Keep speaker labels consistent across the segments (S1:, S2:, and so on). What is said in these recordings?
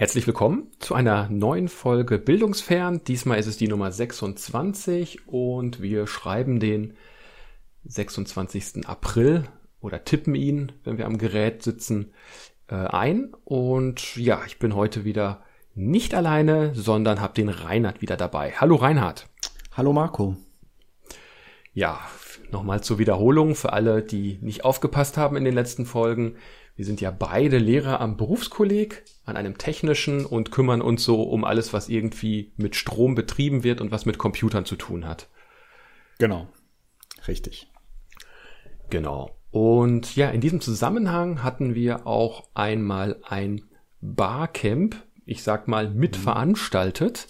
S1: Herzlich willkommen zu einer neuen Folge Bildungsfern. Diesmal ist es die Nummer 26 und wir schreiben den 26. April oder tippen ihn, wenn wir am Gerät sitzen, äh, ein. Und ja, ich bin heute wieder nicht alleine, sondern habe den Reinhard wieder dabei. Hallo Reinhard.
S2: Hallo Marco.
S1: Ja, nochmal zur Wiederholung für alle, die nicht aufgepasst haben in den letzten Folgen. Wir sind ja beide Lehrer am Berufskolleg, an einem technischen und kümmern uns so um alles, was irgendwie mit Strom betrieben wird und was mit Computern zu tun hat.
S2: Genau. Richtig.
S1: Genau. Und ja, in diesem Zusammenhang hatten wir auch einmal ein Barcamp, ich sag mal, mitveranstaltet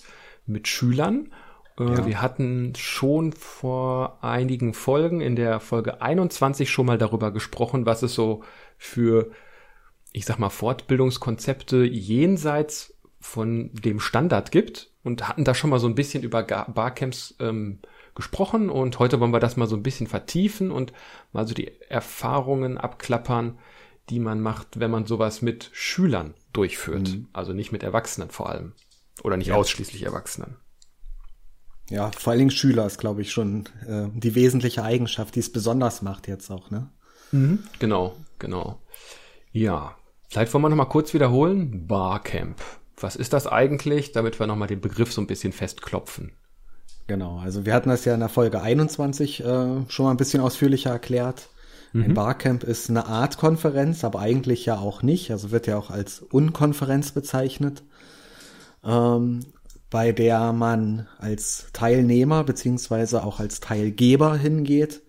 S1: mit Schülern. Äh, ja. Wir hatten schon vor einigen Folgen, in der Folge 21 schon mal darüber gesprochen, was es so für, ich sag mal, Fortbildungskonzepte jenseits von dem Standard gibt und hatten da schon mal so ein bisschen über Barcamps ähm, gesprochen und heute wollen wir das mal so ein bisschen vertiefen und mal so die Erfahrungen abklappern, die man macht, wenn man sowas mit Schülern durchführt. Mhm. Also nicht mit Erwachsenen vor allem. Oder nicht ja. ausschließlich Erwachsenen.
S2: Ja, vor allen Dingen Schüler ist, glaube ich, schon äh, die wesentliche Eigenschaft, die es besonders macht jetzt auch, ne?
S1: Mhm. Genau, genau. Ja, vielleicht wollen wir noch mal kurz wiederholen. Barcamp. Was ist das eigentlich, damit wir noch mal den Begriff so ein bisschen festklopfen?
S2: Genau, also wir hatten das ja in der Folge 21 äh, schon mal ein bisschen ausführlicher erklärt. Mhm. Ein Barcamp ist eine Art Konferenz, aber eigentlich ja auch nicht. Also wird ja auch als Unkonferenz bezeichnet, ähm, bei der man als Teilnehmer beziehungsweise auch als Teilgeber hingeht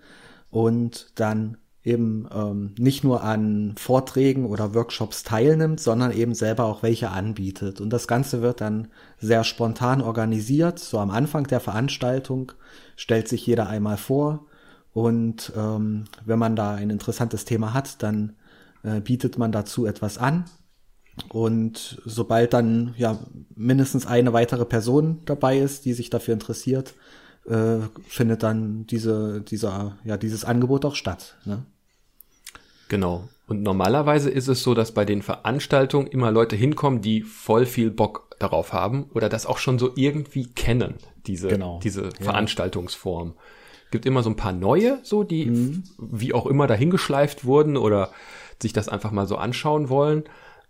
S2: und dann eben ähm, nicht nur an Vorträgen oder Workshops teilnimmt, sondern eben selber auch welche anbietet. Und das Ganze wird dann sehr spontan organisiert. So am Anfang der Veranstaltung stellt sich jeder einmal vor und ähm, wenn man da ein interessantes Thema hat, dann äh, bietet man dazu etwas an. Und sobald dann ja mindestens eine weitere Person dabei ist, die sich dafür interessiert, äh, findet dann diese, dieser, ja, dieses Angebot auch statt. Ne?
S1: Genau. Und normalerweise ist es so, dass bei den Veranstaltungen immer Leute hinkommen, die voll viel Bock darauf haben oder das auch schon so irgendwie kennen, diese, genau. diese ja. Veranstaltungsform. Gibt immer so ein paar neue, so, die mhm. wie auch immer dahingeschleift wurden oder sich das einfach mal so anschauen wollen.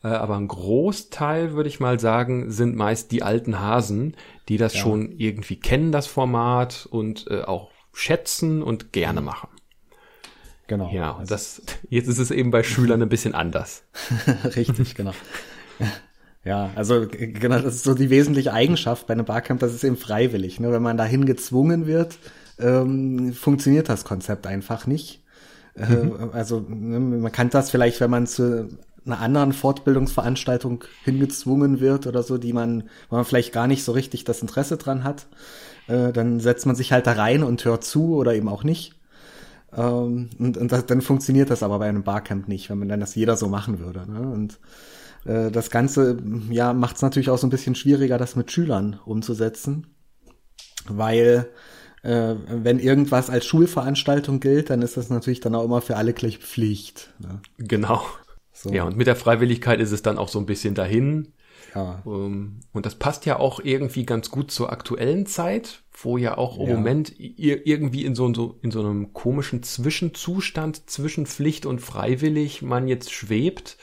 S1: Äh, aber ein Großteil, würde ich mal sagen, sind meist die alten Hasen, die das ja. schon irgendwie kennen, das Format und äh, auch schätzen und gerne mhm. machen. Genau. Ja, also das, jetzt ist es eben bei Schülern ein bisschen anders.
S2: Richtig, genau. Ja, also genau, das ist so die wesentliche Eigenschaft bei einem Barcamp, das ist eben freiwillig. Ne? Wenn man dahin gezwungen wird, ähm, funktioniert das Konzept einfach nicht. Äh, mhm. also ne, man kann das vielleicht, wenn man zu einer anderen Fortbildungsveranstaltung hingezwungen wird oder so, die man, wo man vielleicht gar nicht so richtig das Interesse dran hat, äh, dann setzt man sich halt da rein und hört zu oder eben auch nicht. Ähm, und und das, dann funktioniert das aber bei einem Barcamp nicht, wenn man dann das jeder so machen würde. Ne? Und äh, das Ganze ja macht es natürlich auch so ein bisschen schwieriger, das mit Schülern umzusetzen, weil äh, wenn irgendwas als Schulveranstaltung gilt, dann ist das natürlich dann auch immer für alle gleich Pflicht. Ne?
S1: Genau. So. Ja, und mit der Freiwilligkeit ist es dann auch so ein bisschen dahin. Ja. Ähm, und das passt ja auch irgendwie ganz gut zur aktuellen Zeit, wo ja auch im ja. Moment irgendwie in so, so, in so einem komischen Zwischenzustand zwischen Pflicht und freiwillig man jetzt schwebt.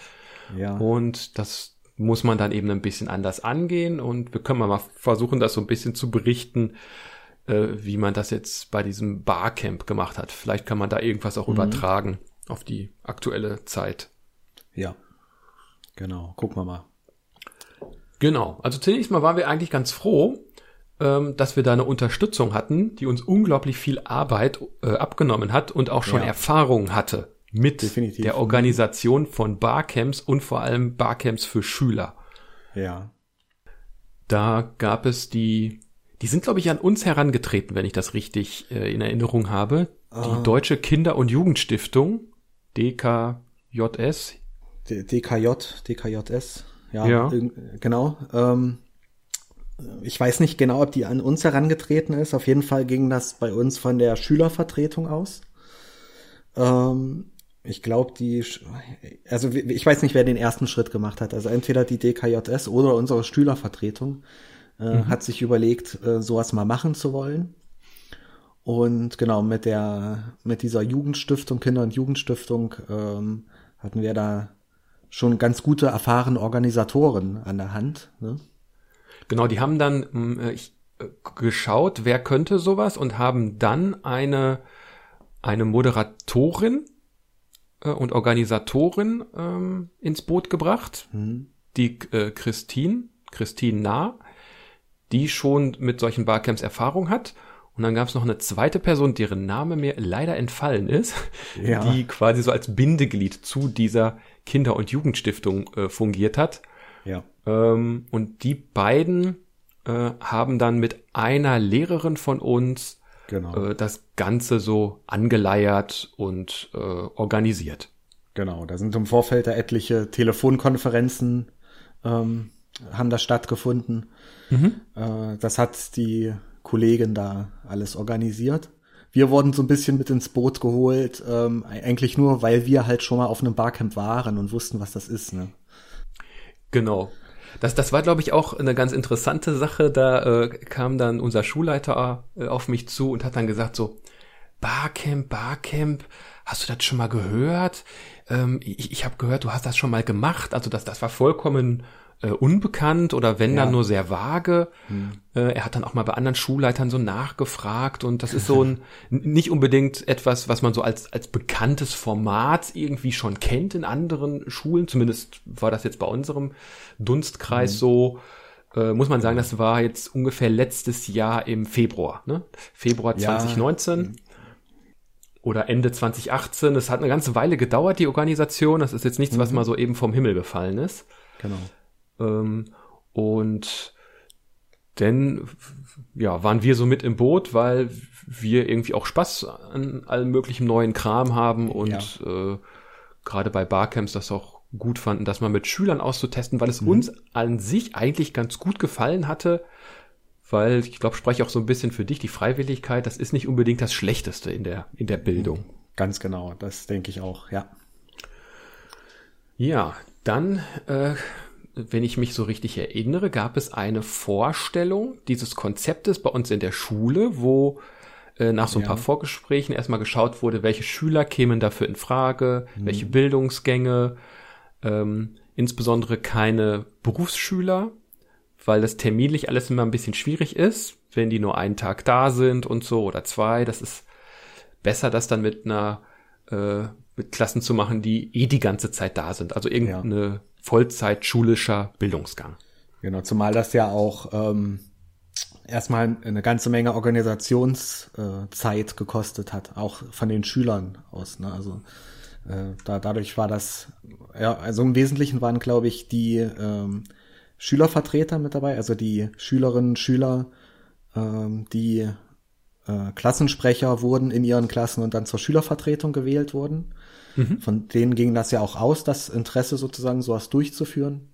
S1: Ja. Und das muss man dann eben ein bisschen anders angehen. Und wir können mal versuchen, das so ein bisschen zu berichten, äh, wie man das jetzt bei diesem Barcamp gemacht hat. Vielleicht kann man da irgendwas auch mhm. übertragen auf die aktuelle Zeit.
S2: Ja. Genau. Gucken wir mal.
S1: Genau. Also zunächst mal waren wir eigentlich ganz froh, ähm, dass wir da eine Unterstützung hatten, die uns unglaublich viel Arbeit äh, abgenommen hat und auch schon ja. Erfahrung hatte mit Definitiv. der Organisation von Barcamps und vor allem Barcamps für Schüler.
S2: Ja.
S1: Da gab es die, die sind glaube ich an uns herangetreten, wenn ich das richtig äh, in Erinnerung habe. Die ah. Deutsche Kinder- und Jugendstiftung, DKJS.
S2: DKJ, DKJS. Ja, ja. genau. Ähm, ich weiß nicht genau, ob die an uns herangetreten ist. Auf jeden Fall ging das bei uns von der Schülervertretung aus. Ähm, ich glaube, die, also ich weiß nicht, wer den ersten Schritt gemacht hat. Also entweder die DKJS oder unsere Stühlervertretung äh, mhm. hat sich überlegt, äh, sowas mal machen zu wollen. Und genau, mit der, mit dieser Jugendstiftung, Kinder- und Jugendstiftung, ähm, hatten wir da schon ganz gute, erfahrene Organisatoren an der Hand. Ne?
S1: Genau, die haben dann hm, äh, ich, äh, geschaut, wer könnte sowas und haben dann eine, eine Moderatorin äh, und Organisatorin ähm, ins Boot gebracht, mhm. die äh, Christine, Christine Nah, die schon mit solchen Barcamps Erfahrung hat. Und dann gab es noch eine zweite Person, deren Name mir leider entfallen ist, ja. die quasi so als Bindeglied zu dieser Kinder- und Jugendstiftung äh, fungiert hat.
S2: Ja.
S1: Ähm, und die beiden äh, haben dann mit einer Lehrerin von uns genau. äh, das Ganze so angeleiert und äh, organisiert.
S2: Genau, da sind im Vorfeld da etliche Telefonkonferenzen ähm, haben da stattgefunden. Mhm. Äh, das hat die Kollegin da alles organisiert. Wir wurden so ein bisschen mit ins Boot geholt, ähm, eigentlich nur, weil wir halt schon mal auf einem Barcamp waren und wussten, was das ist. Ne?
S1: Genau. Das, das war, glaube ich, auch eine ganz interessante Sache. Da äh, kam dann unser Schulleiter äh, auf mich zu und hat dann gesagt so, Barcamp, Barcamp, hast du das schon mal gehört? Ähm, ich ich habe gehört, du hast das schon mal gemacht. Also das, das war vollkommen äh, unbekannt oder wenn ja. dann nur sehr vage. Hm. Äh, er hat dann auch mal bei anderen Schulleitern so nachgefragt und das ist so ein nicht unbedingt etwas, was man so als als bekanntes Format irgendwie schon kennt in anderen Schulen. Zumindest war das jetzt bei unserem Dunstkreis hm. so. Äh, muss man sagen, das war jetzt ungefähr letztes Jahr im Februar, ne? Februar 2019. Ja oder Ende 2018. Es hat eine ganze Weile gedauert, die Organisation. Das ist jetzt nichts, was mhm. mal so eben vom Himmel gefallen ist.
S2: Genau.
S1: Ähm, und denn ja, waren wir so mit im Boot, weil wir irgendwie auch Spaß an allem möglichen neuen Kram haben und ja. äh, gerade bei Barcamps das auch gut fanden, das mal mit Schülern auszutesten, weil es mhm. uns an sich eigentlich ganz gut gefallen hatte, weil ich glaube, spreche auch so ein bisschen für dich, die Freiwilligkeit, das ist nicht unbedingt das Schlechteste in der, in der Bildung.
S2: Ganz genau, das denke ich auch, ja.
S1: Ja, dann äh, wenn ich mich so richtig erinnere, gab es eine Vorstellung dieses Konzeptes bei uns in der Schule, wo äh, nach so ein ja. paar Vorgesprächen erstmal geschaut wurde, welche Schüler kämen dafür in Frage, mhm. welche Bildungsgänge, ähm, insbesondere keine Berufsschüler, weil das terminlich alles immer ein bisschen schwierig ist, wenn die nur einen Tag da sind und so oder zwei. Das ist besser, das dann mit einer äh, mit Klassen zu machen, die eh die ganze Zeit da sind. Also irgendeine ja. Vollzeit schulischer Bildungsgang.
S2: Genau, zumal das ja auch ähm, erstmal eine ganze Menge Organisationszeit äh, gekostet hat, auch von den Schülern aus. Ne? Also äh, da, dadurch war das, ja, also im Wesentlichen waren, glaube ich, die ähm, Schülervertreter mit dabei, also die Schülerinnen Schüler, ähm, die äh, Klassensprecher wurden in ihren Klassen und dann zur Schülervertretung gewählt wurden. Mhm. Von denen ging das ja auch aus, das Interesse sozusagen sowas durchzuführen.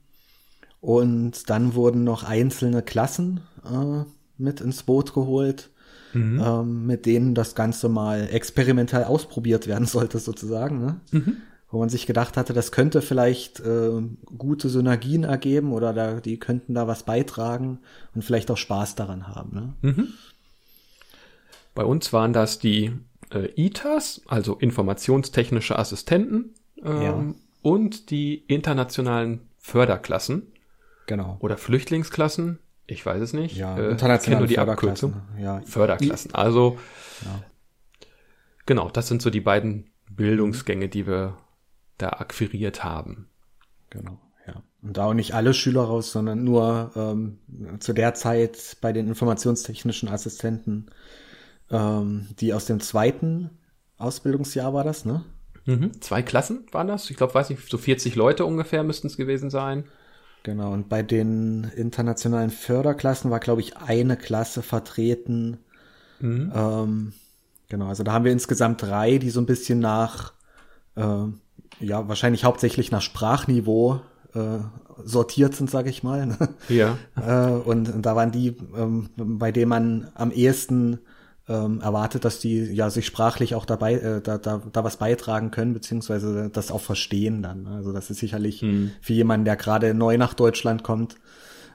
S2: Und dann wurden noch einzelne Klassen äh, mit ins Boot geholt, mhm. ähm, mit denen das Ganze mal experimentell ausprobiert werden sollte sozusagen. Ne? Mhm. Wo man sich gedacht hatte, das könnte vielleicht äh, gute Synergien ergeben oder da, die könnten da was beitragen und vielleicht auch Spaß daran haben. Ne? Mhm.
S1: Bei uns waren das die äh, ITAs, also informationstechnische Assistenten, ähm, ja. und die internationalen Förderklassen.
S2: Genau.
S1: Oder Flüchtlingsklassen. Ich weiß es nicht.
S2: Ja, äh, internationale nur die
S1: Abkürzung. Ja. Förderklassen. Also, ja. genau, das sind so die beiden Bildungsgänge, die wir da akquiriert haben.
S2: Genau, ja. Und da auch nicht alle Schüler raus, sondern nur ähm, zu der Zeit bei den informationstechnischen Assistenten ähm, die aus dem zweiten Ausbildungsjahr war das, ne?
S1: Mhm. Zwei Klassen waren das? Ich glaube, weiß nicht, so 40 Leute ungefähr müssten es gewesen sein.
S2: Genau, und bei den internationalen Förderklassen war, glaube ich, eine Klasse vertreten. Mhm. Ähm, genau, also da haben wir insgesamt drei, die so ein bisschen nach, äh, ja, wahrscheinlich hauptsächlich nach Sprachniveau äh, sortiert sind, sage ich mal. Ne?
S1: Ja.
S2: äh, und, und, da waren die, ähm, bei denen man am ehesten ähm, erwartet, dass die ja sich sprachlich auch dabei äh, da, da, da was beitragen können, beziehungsweise das auch verstehen dann. Also das ist sicherlich mhm. für jemanden, der gerade neu nach Deutschland kommt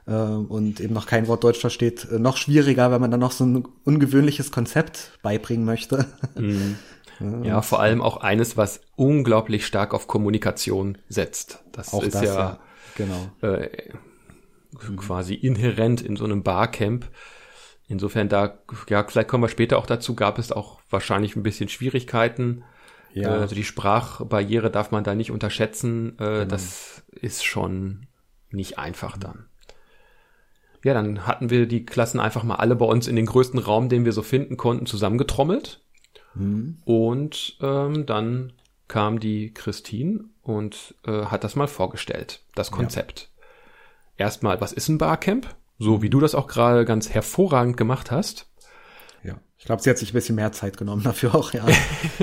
S2: äh, und eben noch kein Wort Deutsch versteht, äh, noch schwieriger, wenn man dann noch so ein ungewöhnliches Konzept beibringen möchte. Mhm.
S1: Ja, vor allem auch eines, was unglaublich stark auf Kommunikation setzt. Das auch ist das, ja, ja. Genau. Äh, quasi inhärent in so einem Barcamp. Insofern da, ja, vielleicht kommen wir später auch dazu, gab es auch wahrscheinlich ein bisschen Schwierigkeiten. Ja. Äh, also die Sprachbarriere darf man da nicht unterschätzen. Äh, genau. Das ist schon nicht einfach dann. Ja, dann hatten wir die Klassen einfach mal alle bei uns in den größten Raum, den wir so finden konnten, zusammengetrommelt. Mhm. Und ähm, dann kam die Christine und äh, hat das mal vorgestellt, das Konzept. Ja. Erstmal, was ist ein Barcamp? So wie du das auch gerade ganz hervorragend gemacht hast.
S2: Ja, ich glaube, sie hat sich ein bisschen mehr Zeit genommen dafür auch, ja.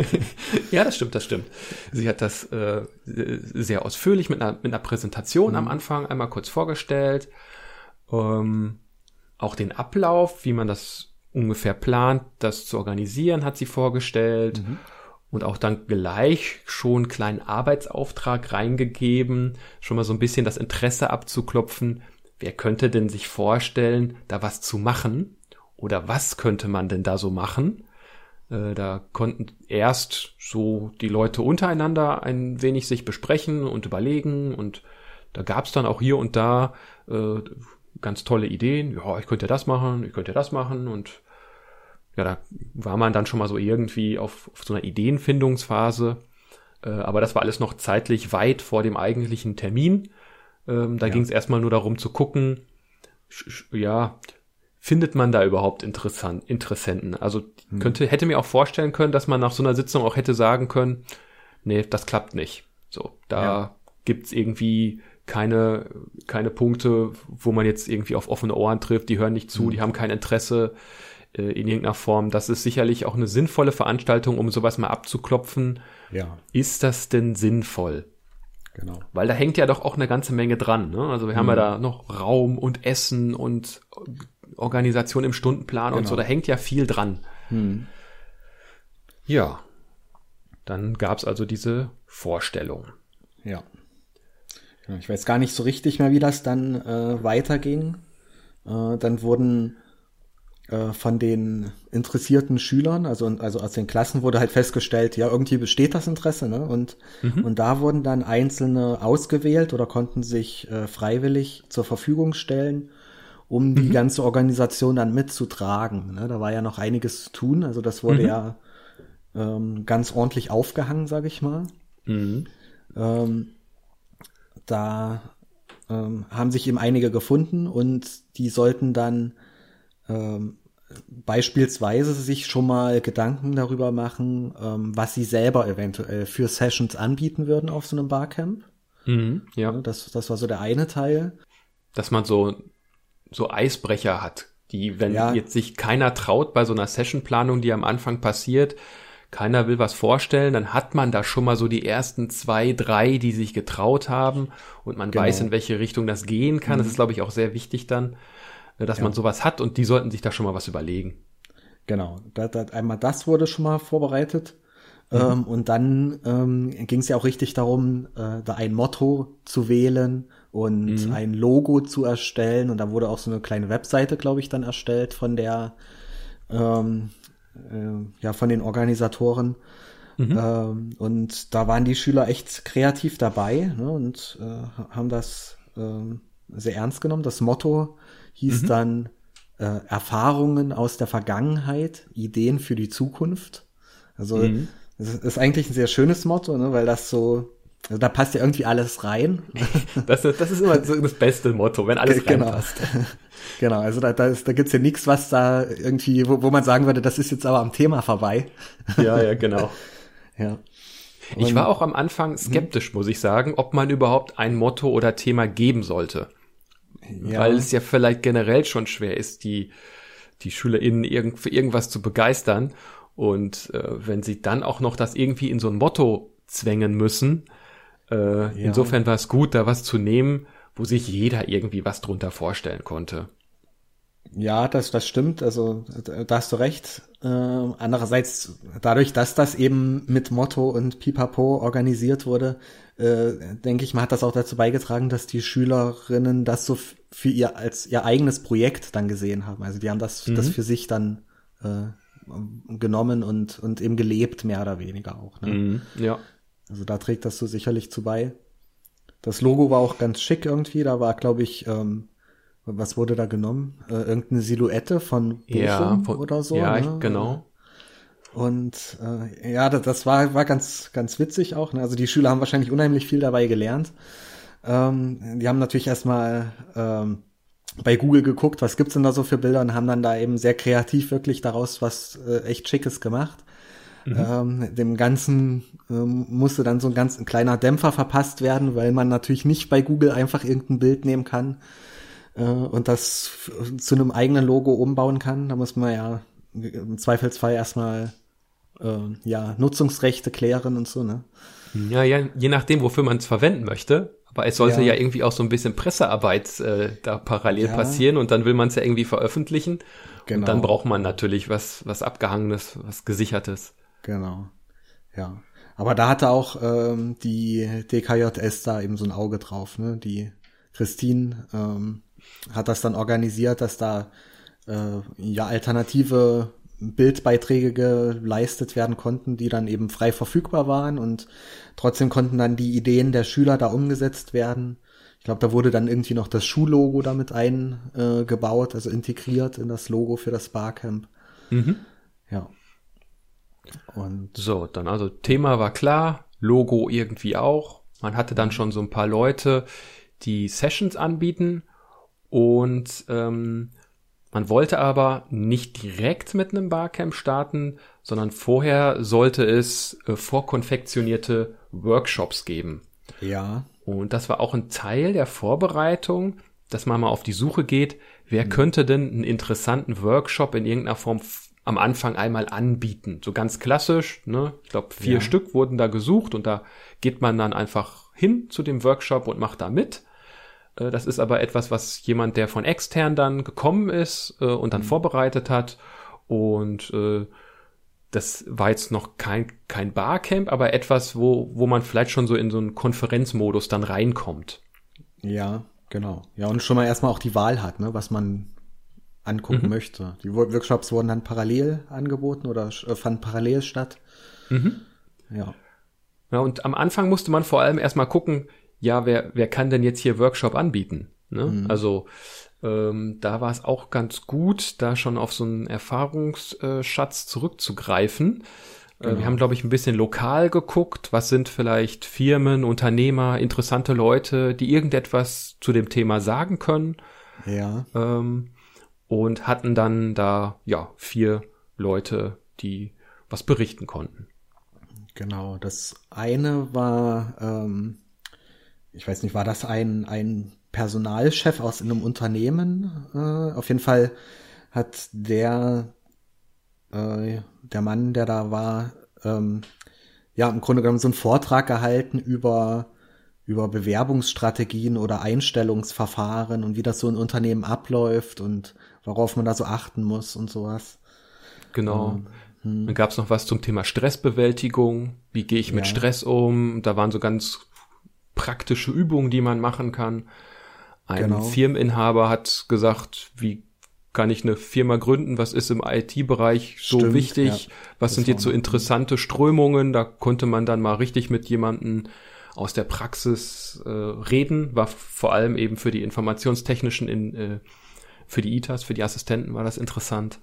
S1: ja, das stimmt, das stimmt. Sie hat das äh, sehr ausführlich mit einer, mit einer Präsentation mhm. am Anfang einmal kurz vorgestellt. Ähm, auch den Ablauf, wie man das ungefähr plant, das zu organisieren, hat sie vorgestellt. Mhm. Und auch dann gleich schon einen kleinen Arbeitsauftrag reingegeben, schon mal so ein bisschen das Interesse abzuklopfen, wer könnte denn sich vorstellen, da was zu machen? Oder was könnte man denn da so machen? Äh, da konnten erst so die Leute untereinander ein wenig sich besprechen und überlegen und da gab es dann auch hier und da äh, ganz tolle Ideen. Ja, ich könnte das machen, ich könnte das machen und ja, da war man dann schon mal so irgendwie auf, auf so einer Ideenfindungsphase. Äh, aber das war alles noch zeitlich weit vor dem eigentlichen Termin. Ähm, da ja. ging es erstmal nur darum zu gucken, ja, findet man da überhaupt interessant, Interessenten? Also hm. könnte, hätte mir auch vorstellen können, dass man nach so einer Sitzung auch hätte sagen können, nee, das klappt nicht. So, da ja. gibt's irgendwie keine, keine Punkte, wo man jetzt irgendwie auf offene Ohren trifft, die hören nicht zu, hm. die haben kein Interesse äh, in irgendeiner Form. Das ist sicherlich auch eine sinnvolle Veranstaltung, um sowas mal abzuklopfen. Ja. Ist das denn sinnvoll? Genau. Weil da hängt ja doch auch eine ganze Menge dran. Ne? Also wir haben ja mhm. da noch Raum und Essen und Organisation im Stundenplan genau. und so. Genau. Da hängt ja viel dran. Mhm. Ja. Dann gab's also diese Vorstellung.
S2: Ja. Genau, ich weiß gar nicht so richtig mehr, wie das dann äh, weiterging. Äh, dann wurden äh, von den interessierten Schülern, also, also aus den Klassen wurde halt festgestellt, ja, irgendwie besteht das Interesse, ne? Und, mhm. und da wurden dann Einzelne ausgewählt oder konnten sich äh, freiwillig zur Verfügung stellen, um mhm. die ganze Organisation dann mitzutragen. Ne? Da war ja noch einiges zu tun, also das wurde mhm. ja ähm, ganz ordentlich aufgehangen, sage ich mal. Mhm. Ähm, da ähm, haben sich eben einige gefunden und die sollten dann ähm, beispielsweise sich schon mal Gedanken darüber machen, ähm, was sie selber eventuell für Sessions anbieten würden auf so einem Barcamp. Mhm, ja. Das, das war so der eine Teil.
S1: Dass man so, so Eisbrecher hat, die, wenn ja. jetzt sich keiner traut bei so einer Sessionplanung, die am Anfang passiert, keiner will was vorstellen, dann hat man da schon mal so die ersten zwei, drei, die sich getraut haben und man genau. weiß, in welche Richtung das gehen kann. Mhm. Das ist, glaube ich, auch sehr wichtig dann. Ne, dass ja. man sowas hat und die sollten sich da schon mal was überlegen.
S2: Genau, da, da, einmal das wurde schon mal vorbereitet. Mhm. Ähm, und dann ähm, ging es ja auch richtig darum, äh, da ein Motto zu wählen und mhm. ein Logo zu erstellen. Und da wurde auch so eine kleine Webseite, glaube ich, dann erstellt von der, ähm, äh, ja, von den Organisatoren. Mhm. Ähm, und da waren die Schüler echt kreativ dabei ne, und äh, haben das äh, sehr ernst genommen. Das Motto hieß mhm. dann äh, Erfahrungen aus der Vergangenheit, Ideen für die Zukunft. Also mhm. das ist eigentlich ein sehr schönes Motto, ne, weil das so, also da passt ja irgendwie alles rein.
S1: Das, das ist immer so das beste Motto, wenn alles genau. reinpasst.
S2: Genau, also da, da, ist, da gibt's ja nichts, was da irgendwie, wo, wo man sagen würde, das ist jetzt aber am Thema vorbei.
S1: Ja, ja, genau. ja. Und, ich war auch am Anfang skeptisch, muss ich sagen, ob man überhaupt ein Motto oder Thema geben sollte. Ja. Weil es ja vielleicht generell schon schwer ist, die, die SchülerInnen irgend, für irgendwas zu begeistern. Und äh, wenn sie dann auch noch das irgendwie in so ein Motto zwängen müssen, äh, ja. insofern war es gut, da was zu nehmen, wo sich jeder irgendwie was drunter vorstellen konnte.
S2: Ja, das, das stimmt. Also da hast du recht. Äh, andererseits, dadurch, dass das eben mit Motto und Pipapo organisiert wurde, äh, denke ich mal, hat das auch dazu beigetragen, dass die Schülerinnen das so für ihr als ihr eigenes Projekt dann gesehen haben. Also die haben das, mhm. das für sich dann äh, genommen und, und eben gelebt, mehr oder weniger auch. Ne? Mhm,
S1: ja.
S2: Also da trägt das so sicherlich zu bei. Das Logo war auch ganz schick irgendwie. Da war, glaube ich, ähm, was wurde da genommen? Äh, irgendeine Silhouette von
S1: Bochum ja, von,
S2: oder so.
S1: Ja, ne? genau.
S2: Und äh, ja, das, das war, war ganz, ganz witzig auch. Ne? Also die Schüler haben wahrscheinlich unheimlich viel dabei gelernt. Ähm, die haben natürlich erstmal ähm, bei Google geguckt, was gibt's denn da so für Bilder und haben dann da eben sehr kreativ wirklich daraus was äh, echt Schickes gemacht. Mhm. Ähm, dem Ganzen ähm, musste dann so ein ganz ein kleiner Dämpfer verpasst werden, weil man natürlich nicht bei Google einfach irgendein Bild nehmen kann äh, und das zu einem eigenen Logo umbauen kann. Da muss man ja im Zweifelsfall erstmal äh, ja Nutzungsrechte klären und so, ne?
S1: Ja, ja, je nachdem, wofür man es verwenden möchte. Aber es sollte ja. ja. irgendwie auch so ein bisschen Pressearbeit äh, da parallel ja. passieren und dann will man es ja irgendwie veröffentlichen. Genau. Und dann braucht man natürlich was, was Abgehangenes, was Gesichertes.
S2: Genau. Ja. Aber da hatte auch ähm, die DKJS da eben so ein Auge drauf, ne? Die Christine ähm, hat das dann organisiert, dass da äh, ja alternative Bildbeiträge geleistet werden konnten, die dann eben frei verfügbar waren und trotzdem konnten dann die Ideen der Schüler da umgesetzt werden. Ich glaube, da wurde dann irgendwie noch das Schullogo damit eingebaut, äh, also integriert in das Logo für das Barcamp. Mhm. Ja.
S1: Und so, dann also Thema war klar, Logo irgendwie auch. Man hatte dann schon so ein paar Leute, die Sessions anbieten und ähm, man wollte aber nicht direkt mit einem Barcamp starten, sondern vorher sollte es äh, vorkonfektionierte Workshops geben.
S2: Ja.
S1: Und das war auch ein Teil der Vorbereitung, dass man mal auf die Suche geht, wer mhm. könnte denn einen interessanten Workshop in irgendeiner Form am Anfang einmal anbieten. So ganz klassisch, ne? Ich glaube, vier ja. Stück wurden da gesucht und da geht man dann einfach hin zu dem Workshop und macht da mit. Äh, das ist aber etwas, was jemand, der von extern dann gekommen ist äh, und dann mhm. vorbereitet hat. Und äh, das war jetzt noch kein, kein Barcamp, aber etwas, wo, wo man vielleicht schon so in so einen Konferenzmodus dann reinkommt.
S2: Ja, genau. Ja, und schon mal erstmal auch die Wahl hat, ne, was man angucken mhm. möchte. Die Workshops wurden dann parallel angeboten oder äh, fanden parallel statt.
S1: Mhm. Ja. Ja, und am Anfang musste man vor allem erstmal gucken, ja, wer, wer kann denn jetzt hier Workshop anbieten? Ne? Mhm. Also ähm, da war es auch ganz gut, da schon auf so einen Erfahrungsschatz zurückzugreifen. Äh, genau. Wir haben, glaube ich, ein bisschen lokal geguckt. Was sind vielleicht Firmen, Unternehmer, interessante Leute, die irgendetwas zu dem Thema sagen können?
S2: Ja.
S1: Ähm, und hatten dann da, ja, vier Leute, die was berichten konnten.
S2: Genau. Das eine war, ähm, ich weiß nicht, war das ein, ein Personalchef aus einem Unternehmen? Äh, auf jeden Fall hat der, äh, der Mann, der da war, ähm, ja, im Grunde genommen so einen Vortrag gehalten über, über Bewerbungsstrategien oder Einstellungsverfahren und wie das so ein Unternehmen abläuft und worauf man da so achten muss und sowas.
S1: Genau. Ähm, hm. Dann gab es noch was zum Thema Stressbewältigung. Wie gehe ich mit ja. Stress um? Da waren so ganz praktische Übungen, die man machen kann. Ein genau. Firmeninhaber hat gesagt, wie kann ich eine Firma gründen? Was ist im IT-Bereich so Stimmt, wichtig? Ja. Was sind jetzt so interessante Strömungen? Da konnte man dann mal richtig mit jemandem aus der Praxis äh, reden. War vor allem eben für die informationstechnischen, in, äh, für die ITAs, für die Assistenten war das interessant.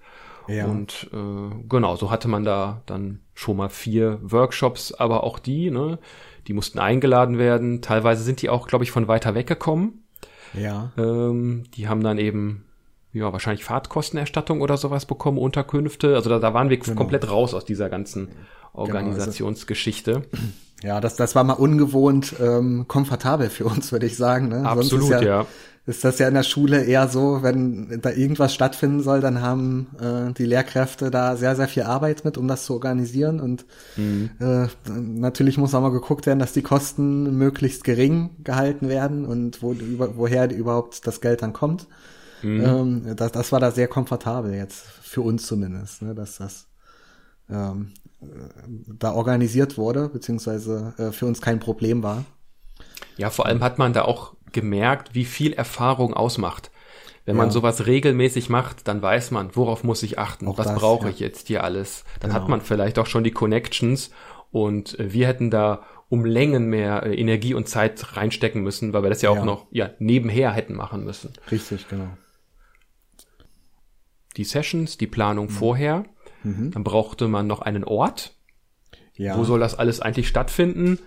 S1: Ja. Und äh, genau, so hatte man da dann schon mal vier Workshops, aber auch die, ne, die mussten eingeladen werden. Teilweise sind die auch, glaube ich, von weiter weg gekommen.
S2: Ja.
S1: Ähm, die haben dann eben ja wahrscheinlich Fahrtkostenerstattung oder sowas bekommen, Unterkünfte. Also da, da waren wir genau. komplett raus aus dieser ganzen Organisationsgeschichte. Genau, also,
S2: ja, das, das war mal ungewohnt ähm, komfortabel für uns, würde ich sagen. Ne?
S1: Absolut, ja, ja
S2: ist das ja in der Schule eher so, wenn da irgendwas stattfinden soll, dann haben äh, die Lehrkräfte da sehr, sehr viel Arbeit mit, um das zu organisieren. Und mhm. äh, natürlich muss auch mal geguckt werden, dass die Kosten möglichst gering gehalten werden und wo, über, woher überhaupt das Geld dann kommt. Mhm. Ähm, das, das war da sehr komfortabel jetzt, für uns zumindest, ne, dass das ähm, äh, da organisiert wurde, beziehungsweise äh, für uns kein Problem war.
S1: Ja, vor allem hat man da auch gemerkt, wie viel Erfahrung ausmacht. Wenn man sowas regelmäßig macht, dann weiß man, worauf muss ich achten, auch was brauche ja. ich jetzt hier alles. Dann genau. hat man vielleicht auch schon die Connections und äh, wir hätten da um Längen mehr äh, Energie und Zeit reinstecken müssen, weil wir das ja auch ja. noch ja, nebenher hätten machen müssen.
S2: Richtig, genau.
S1: Die Sessions, die Planung mhm. vorher, mhm. dann brauchte man noch einen Ort. Ja. Wo soll das alles eigentlich stattfinden?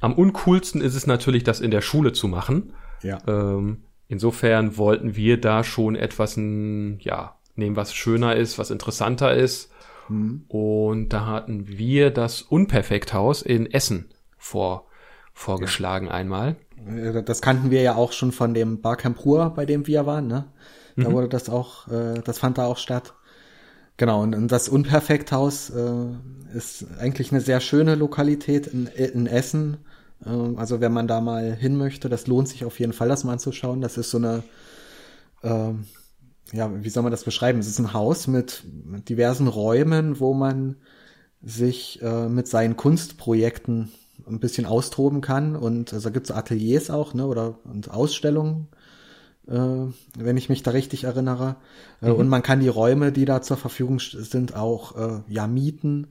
S1: Am uncoolsten ist es natürlich, das in der Schule zu machen. Ja. Ähm, insofern wollten wir da schon etwas, ja, nehmen, was schöner ist, was interessanter ist. Mhm. Und da hatten wir das Unperfekthaus in Essen vor, vorgeschlagen ja. einmal.
S2: Das kannten wir ja auch schon von dem Barcamp Ruhr, bei dem wir waren, ne? Da mhm. wurde das auch, äh, das fand da auch statt. Genau, und, und das Unperfekthaus äh, ist eigentlich eine sehr schöne Lokalität in, in Essen. Äh, also wenn man da mal hin möchte, das lohnt sich auf jeden Fall, das mal anzuschauen. Das ist so eine, äh, ja, wie soll man das beschreiben? Es ist ein Haus mit, diversen Räumen, wo man sich äh, mit seinen Kunstprojekten ein bisschen austoben kann. Und also gibt es Ateliers auch, ne, oder und Ausstellungen, äh, wenn ich mich da richtig erinnere. Äh, mhm. Und man kann die Räume, die da zur Verfügung sind, auch äh, ja mieten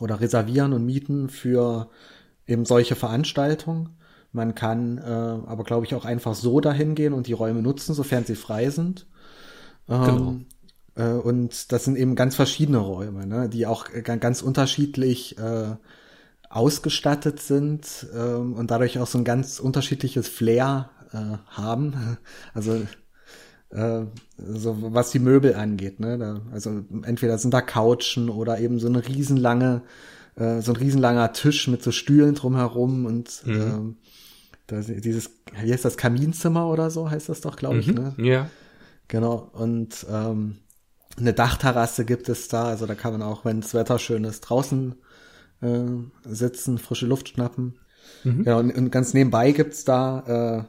S2: oder reservieren und mieten für eben solche Veranstaltungen. Man kann äh, aber, glaube ich, auch einfach so dahin gehen und die Räume nutzen, sofern sie frei sind. Ähm, genau. Äh, und das sind eben ganz verschiedene Räume, ne, die auch ganz unterschiedlich äh, ausgestattet sind ähm, und dadurch auch so ein ganz unterschiedliches Flair äh, haben. Also äh, so was die Möbel angeht, ne? Da, also entweder sind da Couchen oder eben so eine riesenlange, äh, so ein riesenlanger Tisch mit so Stühlen drumherum und mhm. ähm, das, dieses, wie heißt das, Kaminzimmer oder so heißt das doch, glaube ich, mhm.
S1: ne? Ja.
S2: Genau. Und ähm, eine Dachterrasse gibt es da, also da kann man auch, wenn das Wetter schön ist, draußen äh, sitzen, frische Luft schnappen. Mhm. Ja, und, und ganz nebenbei gibt's da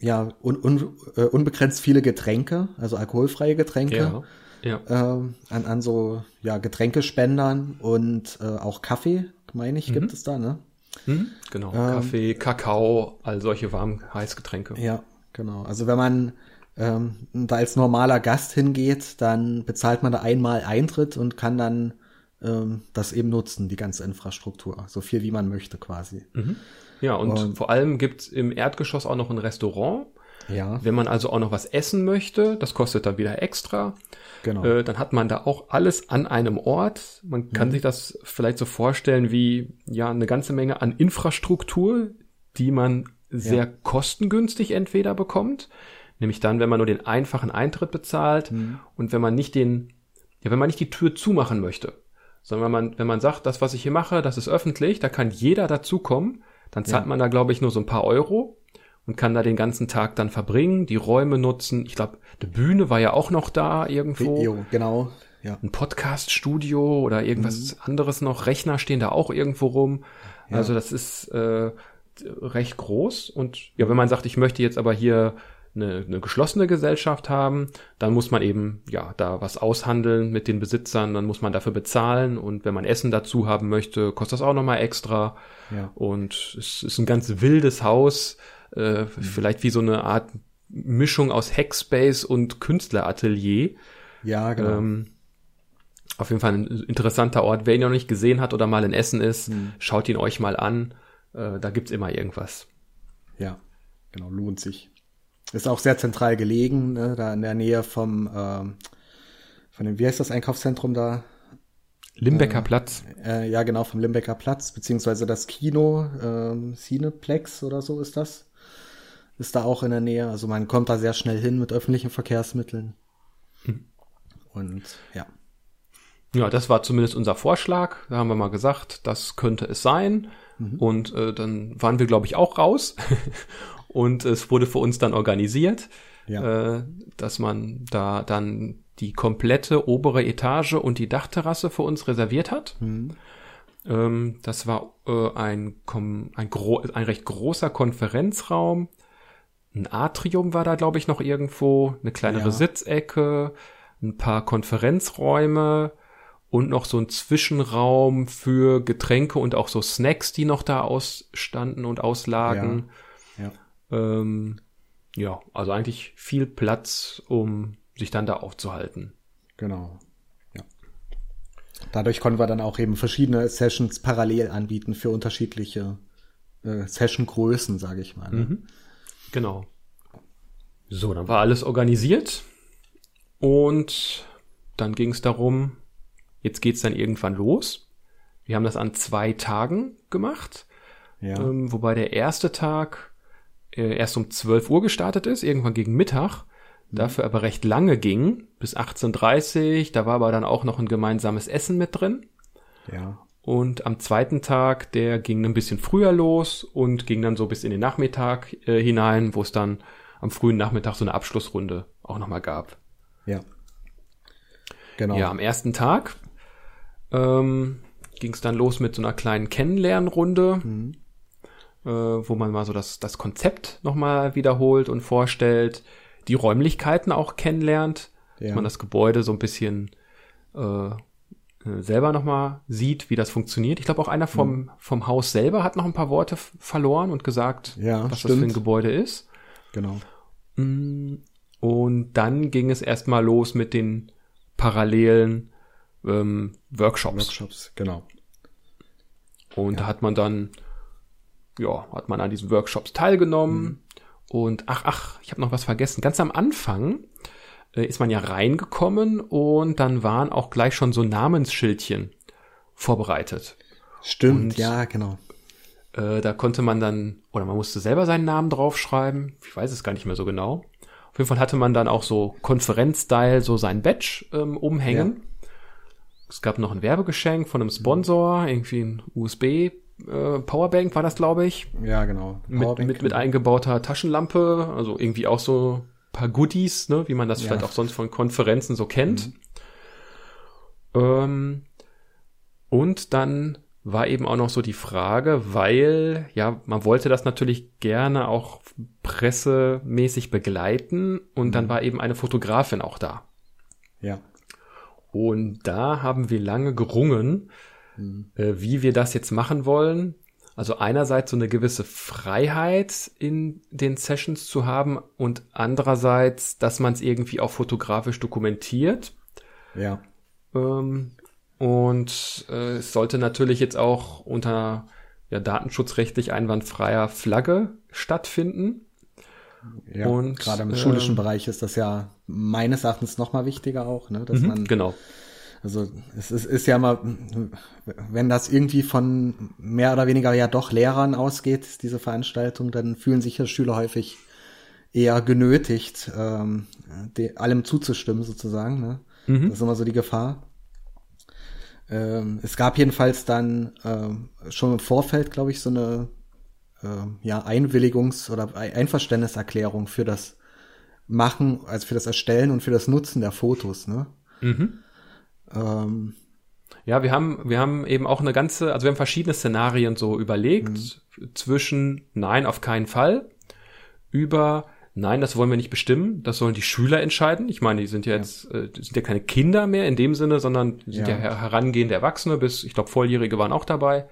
S2: äh, ja un, un, äh, unbegrenzt viele Getränke, also alkoholfreie Getränke. Ja. Ja. Äh, an, an so ja, Getränkespendern und äh, auch Kaffee, meine ich, mhm. gibt es da, ne?
S1: Mhm. Genau, ähm, Kaffee, Kakao, all solche warmen Heißgetränke.
S2: Ja, genau. Also wenn man ähm, da als normaler Gast hingeht, dann bezahlt man da einmal Eintritt und kann dann ähm, das eben nutzen, die ganze Infrastruktur, so viel wie man möchte quasi.
S1: Mhm. Ja, und, und vor allem gibt's im Erdgeschoss auch noch ein Restaurant. Ja. Wenn man also auch noch was essen möchte, das kostet dann wieder extra. Genau. Äh, dann hat man da auch alles an einem Ort. Man kann mhm. sich das vielleicht so vorstellen wie ja eine ganze Menge an Infrastruktur, die man sehr ja. kostengünstig entweder bekommt, nämlich dann, wenn man nur den einfachen Eintritt bezahlt mhm. und wenn man nicht den, ja, wenn man nicht die Tür zumachen möchte, sondern wenn man, wenn man sagt, das, was ich hier mache, das ist öffentlich, da kann jeder dazukommen, dann zahlt ja. man da, glaube ich, nur so ein paar Euro und kann da den ganzen Tag dann verbringen, die Räume nutzen. Ich glaube, eine Bühne war ja auch noch da irgendwo.
S2: Jo, genau. Ja.
S1: Ein Podcast-Studio oder irgendwas mhm. anderes noch. Rechner stehen da auch irgendwo rum. Ja. Also das ist äh, recht groß. Und ja, wenn man sagt, ich möchte jetzt aber hier eine, eine geschlossene Gesellschaft haben, dann muss man eben ja da was aushandeln mit den Besitzern, dann muss man dafür bezahlen und wenn man Essen dazu haben möchte, kostet das auch nochmal extra. Ja. Und es ist ein ganz wildes Haus, äh, mhm. vielleicht wie so eine Art Mischung aus Hackspace und Künstleratelier.
S2: Ja, genau. Ähm,
S1: auf jeden Fall ein interessanter Ort. Wer ihn noch nicht gesehen hat oder mal in Essen ist, mhm. schaut ihn euch mal an. Äh, da gibt's immer irgendwas.
S2: Ja, genau, lohnt sich. Ist auch sehr zentral gelegen, ne, da in der Nähe vom, ähm, von dem, wie heißt das Einkaufszentrum da?
S1: Limbecker äh, Platz.
S2: Äh, ja, genau, vom Limbecker Platz, beziehungsweise das Kino, ähm, Cineplex oder so ist das. Ist da auch in der Nähe. Also man kommt da sehr schnell hin mit öffentlichen Verkehrsmitteln. Hm. Und ja.
S1: Ja, das war zumindest unser Vorschlag. Da haben wir mal gesagt, das könnte es sein. Mhm. Und äh, dann waren wir, glaube ich, auch raus Und es wurde für uns dann organisiert, ja. äh, dass man da dann die komplette obere Etage und die Dachterrasse für uns reserviert hat. Mhm. Ähm, das war äh, ein, ein, ein recht großer Konferenzraum ein Atrium war da, glaube ich, noch irgendwo, eine kleinere
S2: Ja.
S1: Sitzecke, ein paar Konferenzräume und noch so ein Zwischenraum für Getränke und auch so Snacks, die noch da ausstanden und auslagen.
S2: Ja.
S1: Ähm, ja, also eigentlich viel Platz, um sich dann da aufzuhalten.
S2: Genau. Ja. Dadurch konnten wir dann auch eben verschiedene Sessions parallel anbieten für unterschiedliche äh, Session-Größen, sage ich mal. Ne?
S1: Genau. So, dann war alles organisiert und dann ging es darum, jetzt geht's dann irgendwann los. Wir haben das an zwei Tagen gemacht,
S2: Ja.
S1: ähm, wobei der erste Tag äh, erst um 12 Uhr gestartet ist, irgendwann gegen Mittag, dafür aber recht lange ging, bis 18.30 Da war aber dann auch noch ein gemeinsames Essen mit drin.
S2: ja.
S1: Und am zweiten Tag, der ging ein bisschen früher los und ging dann so bis in den Nachmittag äh, hinein, wo es dann am frühen Nachmittag so eine Abschlussrunde auch nochmal gab.
S2: Ja. Genau.
S1: Ja, am ersten Tag ähm, ging es dann los mit so einer kleinen Kennenlernrunde, äh, wo man mal so das, das Konzept nochmal wiederholt und vorstellt, die Räumlichkeiten auch kennenlernt,
S2: Ja.
S1: dass man das Gebäude so ein bisschen äh, selber nochmal sieht, wie das funktioniert. Ich glaube, auch einer vom, vom Haus selber hat noch ein paar Worte verloren und gesagt,
S2: Ja,
S1: was das für ein
S2: stimmt.
S1: Gebäude ist.
S2: Genau.
S1: Mm, Und dann ging es erstmal los mit den parallelen ähm, Workshops.
S2: Workshops, genau.
S1: Und da hat man dann, ja, hat man an diesen Workshops teilgenommen. Und ach, ach, ich habe noch was vergessen. Ganz am Anfang äh, ist man ja reingekommen und dann waren auch gleich schon so Namensschildchen vorbereitet.
S2: Stimmt,
S1: Und-
S2: ja, genau.
S1: Äh, da konnte man dann, oder man musste selber seinen Namen draufschreiben. Ich weiß es gar nicht mehr so genau. Auf jeden Fall hatte man dann auch so Konferenz-Style, so sein Badge ähm, umhängen. Es gab noch ein Werbegeschenk von einem Sponsor, irgendwie ein USB äh, Powerbank war das, glaube ich,
S2: Ja, genau.
S1: mit,
S2: Powerbank,
S1: mit, mit eingebauter Taschenlampe, also irgendwie auch so paar Goodies, ne, wie man das
S2: Ja.
S1: vielleicht auch sonst von Konferenzen so kennt. Ähm, und dann war eben auch noch so die Frage, weil, ja, man wollte das natürlich gerne auch pressemäßig begleiten und dann war eben eine Fotografin auch da.
S2: Ja.
S1: Und da haben wir lange gerungen, äh, wie wir das jetzt machen wollen. Also einerseits so eine gewisse Freiheit in den Sessions zu haben und andererseits, dass man es irgendwie auch fotografisch dokumentiert.
S2: Ja.
S1: Ähm, und äh, es sollte natürlich jetzt auch unter ja, datenschutzrechtlich einwandfreier Flagge stattfinden.
S2: Ja,
S1: Und,
S2: gerade im
S1: ähm,
S2: schulischen Bereich ist das ja meines Erachtens noch mal wichtiger auch, ne, dass man
S1: Genau.
S2: Also es ist, ist ja mal, wenn das irgendwie von mehr oder weniger ja doch Lehrern ausgeht, diese Veranstaltung, dann fühlen sich ja Schüler häufig eher genötigt, ähm, de, allem zuzustimmen sozusagen. Ne? Das ist immer so die Gefahr. Ähm, es gab jedenfalls dann ähm, schon im Vorfeld, glaube ich, so eine ähm, ja, Einwilligungs- oder Ei- Einverständniserklärung für das Machen, also für das Erstellen und für das Nutzen der Fotos. Ne? Ähm,
S1: Ja, wir haben, wir haben eben auch eine ganze, also wir haben verschiedene Szenarien so überlegt, zwischen nein, auf keinen Fall, über nein, das wollen wir nicht bestimmen, das sollen die Schüler entscheiden. Ich meine, die sind ja jetzt, äh, sind ja keine Kinder mehr in dem Sinne, sondern sind ja,
S2: Ja.
S1: her- herangehende Erwachsene, bis, ich glaube, Volljährige waren auch dabei.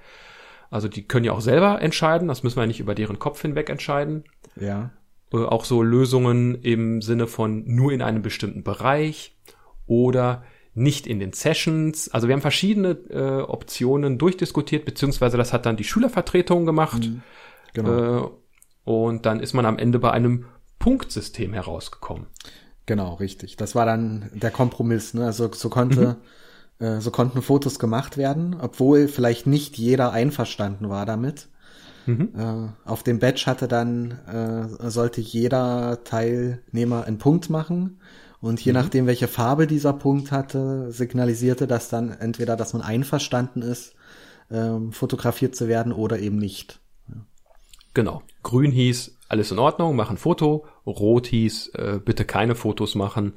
S1: Also die können ja auch selber entscheiden, das müssen wir ja nicht über deren Kopf hinweg entscheiden.
S2: ja.
S1: Äh, auch so Lösungen im Sinne von nur in einem bestimmten Bereich oder nicht in den Sessions. Also wir haben verschiedene äh, Optionen durchdiskutiert, beziehungsweise das hat dann die Schülervertretung gemacht.
S2: Genau.
S1: Äh, und dann ist man am Ende bei einem Punktsystem herausgekommen.
S2: Genau, richtig. Das war dann der Kompromiss. Ne? Also so konnte, äh, so konnten Fotos gemacht werden, obwohl vielleicht nicht jeder einverstanden war damit. Äh, auf dem Badge hatte dann äh, sollte jeder Teilnehmer einen Punkt machen und je nachdem, welche Farbe dieser Punkt hatte, signalisierte das dann entweder, dass man einverstanden ist, ähm, fotografiert zu werden oder eben nicht.
S1: Genau. Grün hieß, alles in Ordnung, mach ein Foto. Rot hieß, äh, bitte keine Fotos machen.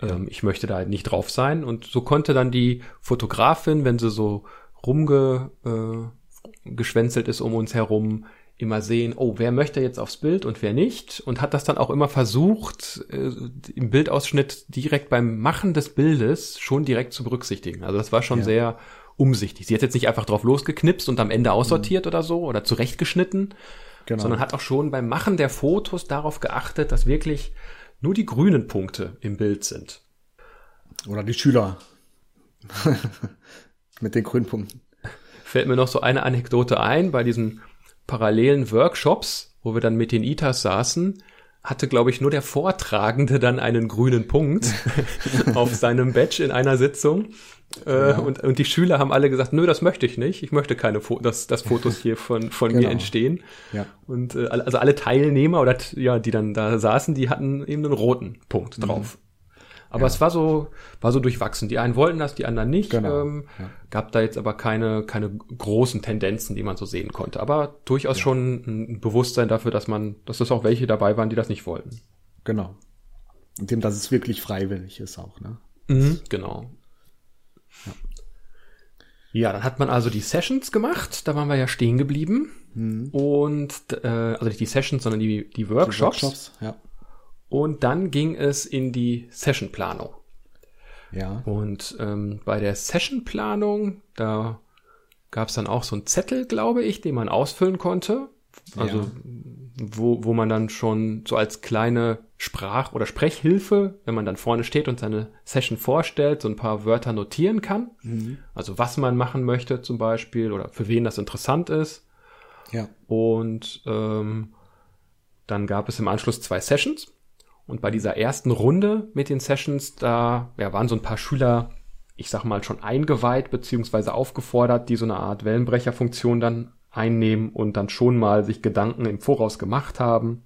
S1: Ähm, ich möchte da nicht drauf sein. Und so konnte dann die Fotografin, wenn sie so rumge, äh, geschwänzelt ist um uns herum, immer sehen, oh, wer möchte jetzt aufs Bild und wer nicht und hat das dann auch immer versucht, äh, im Bildausschnitt direkt beim Machen des Bildes schon direkt zu berücksichtigen. Also das war schon ja. sehr umsichtig. Sie hat jetzt nicht einfach drauf losgeknipst und am Ende aussortiert mhm. oder so oder zurechtgeschnitten, genau. sondern hat auch schon beim Machen der Fotos darauf geachtet, dass wirklich nur die grünen Punkte im Bild sind.
S2: Oder die Schüler. Mit den grünen Punkten.
S1: Fällt mir noch so eine Anekdote ein bei diesen parallelen Workshops, wo wir dann mit den ITAs saßen, hatte, glaube ich, nur der Vortragende dann einen grünen Punkt auf seinem Badge in einer Sitzung. Äh, ja. und, und die Schüler haben alle gesagt, nö, das möchte ich nicht. Ich möchte keine Fotos, dass, dass Fotos hier von, von genau. mir entstehen. Ja. Und äh, also alle Teilnehmer oder ja, die dann da saßen, die hatten eben einen roten Punkt mhm. Aber ja. es war so, war so durchwachsen. Die einen wollten das, die anderen nicht. Genau. Ähm, ja. Gab da jetzt aber keine, keine großen Tendenzen, die man so sehen konnte. Aber durchaus ja. schon ein Bewusstsein dafür, dass man, dass es auch welche dabei waren, die das nicht wollten.
S2: Genau. Und dem, dass es wirklich freiwillig ist auch, ne?
S1: Mhm, genau. Ja. ja, dann hat man also die Sessions gemacht. Da waren wir ja stehen geblieben. Mhm. Und äh, also nicht die Sessions, sondern die, die Workshops. Die Workshops, ja. Und dann ging es in die Sessionplanung. Ja. Und ähm, bei der Sessionplanung, da gab es dann auch so einen Zettel, glaube ich, den man ausfüllen konnte. Also ja. wo, wo man dann schon so als kleine Sprach- oder Sprechhilfe, wenn man dann vorne steht und seine Session vorstellt, so ein paar Wörter notieren kann. Mhm. Also was man machen möchte zum Beispiel oder für wen das interessant ist. Ja. Und ähm, dann gab es im Anschluss zwei Sessions. Und bei dieser ersten Runde mit den Sessions, da ja, waren so ein paar Schüler, ich sag mal, schon eingeweiht beziehungsweise aufgefordert, die so eine Art Wellenbrecherfunktion dann einnehmen und dann schon mal sich Gedanken im Voraus gemacht haben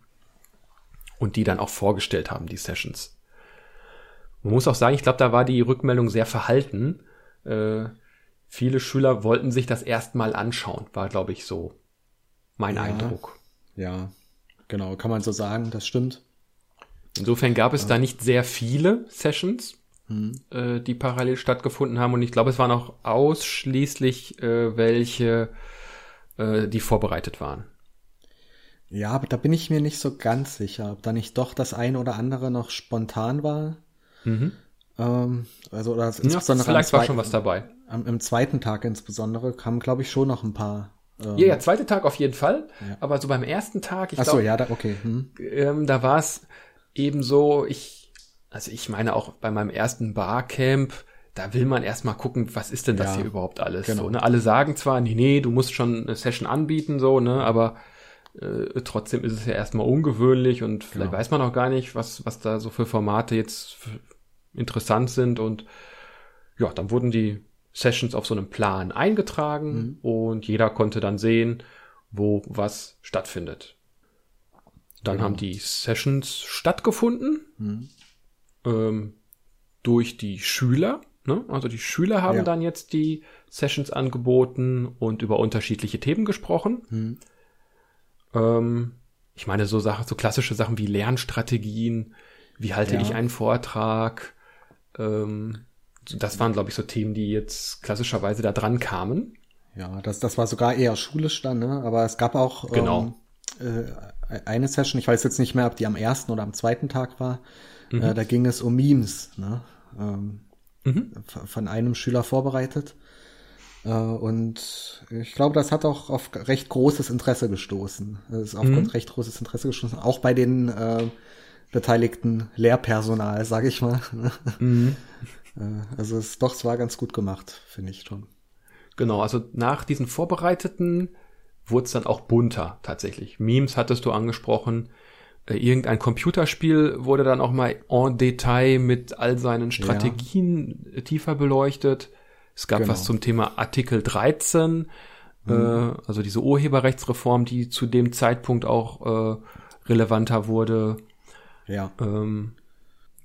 S1: und die dann auch vorgestellt haben, die Sessions. Man muss auch sagen, ich glaube, da war die Rückmeldung sehr verhalten. Äh, viele Schüler wollten sich das erstmal anschauen, war, glaube ich, so mein
S2: ja,
S1: Eindruck.
S2: Ja, genau, kann man so sagen, das stimmt.
S1: Insofern gab es ja. da nicht sehr viele Sessions, hm. äh, die parallel stattgefunden haben. Und ich glaube, es waren auch ausschließlich äh, welche, äh, die vorbereitet waren.
S2: Ja, aber da bin ich mir nicht so ganz sicher, ob da nicht doch das eine oder andere noch spontan war. Mhm. Ähm, also oder
S1: insbesondere ja, vielleicht war schon was dabei.
S2: Am, Im zweiten Tag insbesondere kamen, glaube ich, schon noch ein paar.
S1: Ähm, ja, ja, zweite Tag auf jeden Fall. Ja. Aber so beim ersten Tag,
S2: ich glaube, so, ja, da, okay. Hm.
S1: Ähm, da war es ebenso, ich, also ich meine auch bei meinem ersten Barcamp, da will man erstmal gucken, was ist denn das ja, hier überhaupt alles? Genau. So, ne? Alle sagen zwar, nee, nee, du musst schon eine Session anbieten, so, ne, aber äh, trotzdem ist es ja erstmal ungewöhnlich und vielleicht genau. weiß man auch gar nicht, was, was da so für Formate jetzt interessant sind und ja, dann wurden die Sessions auf so einem Plan eingetragen mhm. und jeder konnte dann sehen, wo was stattfindet. Dann genau. haben die Sessions stattgefunden mhm. ähm, durch die Schüler. Ne? Also die Schüler haben ja. dann jetzt die Sessions angeboten und über unterschiedliche Themen gesprochen. Mhm. Ähm, ich meine so Sachen, so klassische Sachen wie Lernstrategien, wie halte ja. ich einen Vortrag. Ähm, das waren, glaube ich, so Themen, die jetzt klassischerweise da dran kamen.
S2: Ja, das, das war sogar eher schulisch dann, ne? aber es gab auch
S1: genau.
S2: ähm, äh, eine Session, ich weiß jetzt nicht mehr, ob die am ersten oder am zweiten Tag war, mhm. äh, da ging es um Memes, ne? ähm, mhm. von einem Schüler vorbereitet. Äh, und ich glaube, das hat auch auf recht großes Interesse gestoßen. Es ist aufgrund mhm. recht großes Interesse gestoßen, auch bei den äh, beteiligten Lehrpersonal, sage ich mal. Ne? Mhm. Äh, also es doch, es war ganz gut gemacht, finde ich schon.
S1: Genau, also nach diesen vorbereiteten wurde es dann auch bunter tatsächlich. Memes hattest du angesprochen. Äh, irgendein Computerspiel wurde dann auch mal en Detail mit all seinen Strategien ja. tiefer beleuchtet. Es gab genau. was zum Thema Artikel 13, mhm. äh, also diese Urheberrechtsreform, die zu dem Zeitpunkt auch äh, relevanter wurde.
S2: Ja.
S1: Ähm,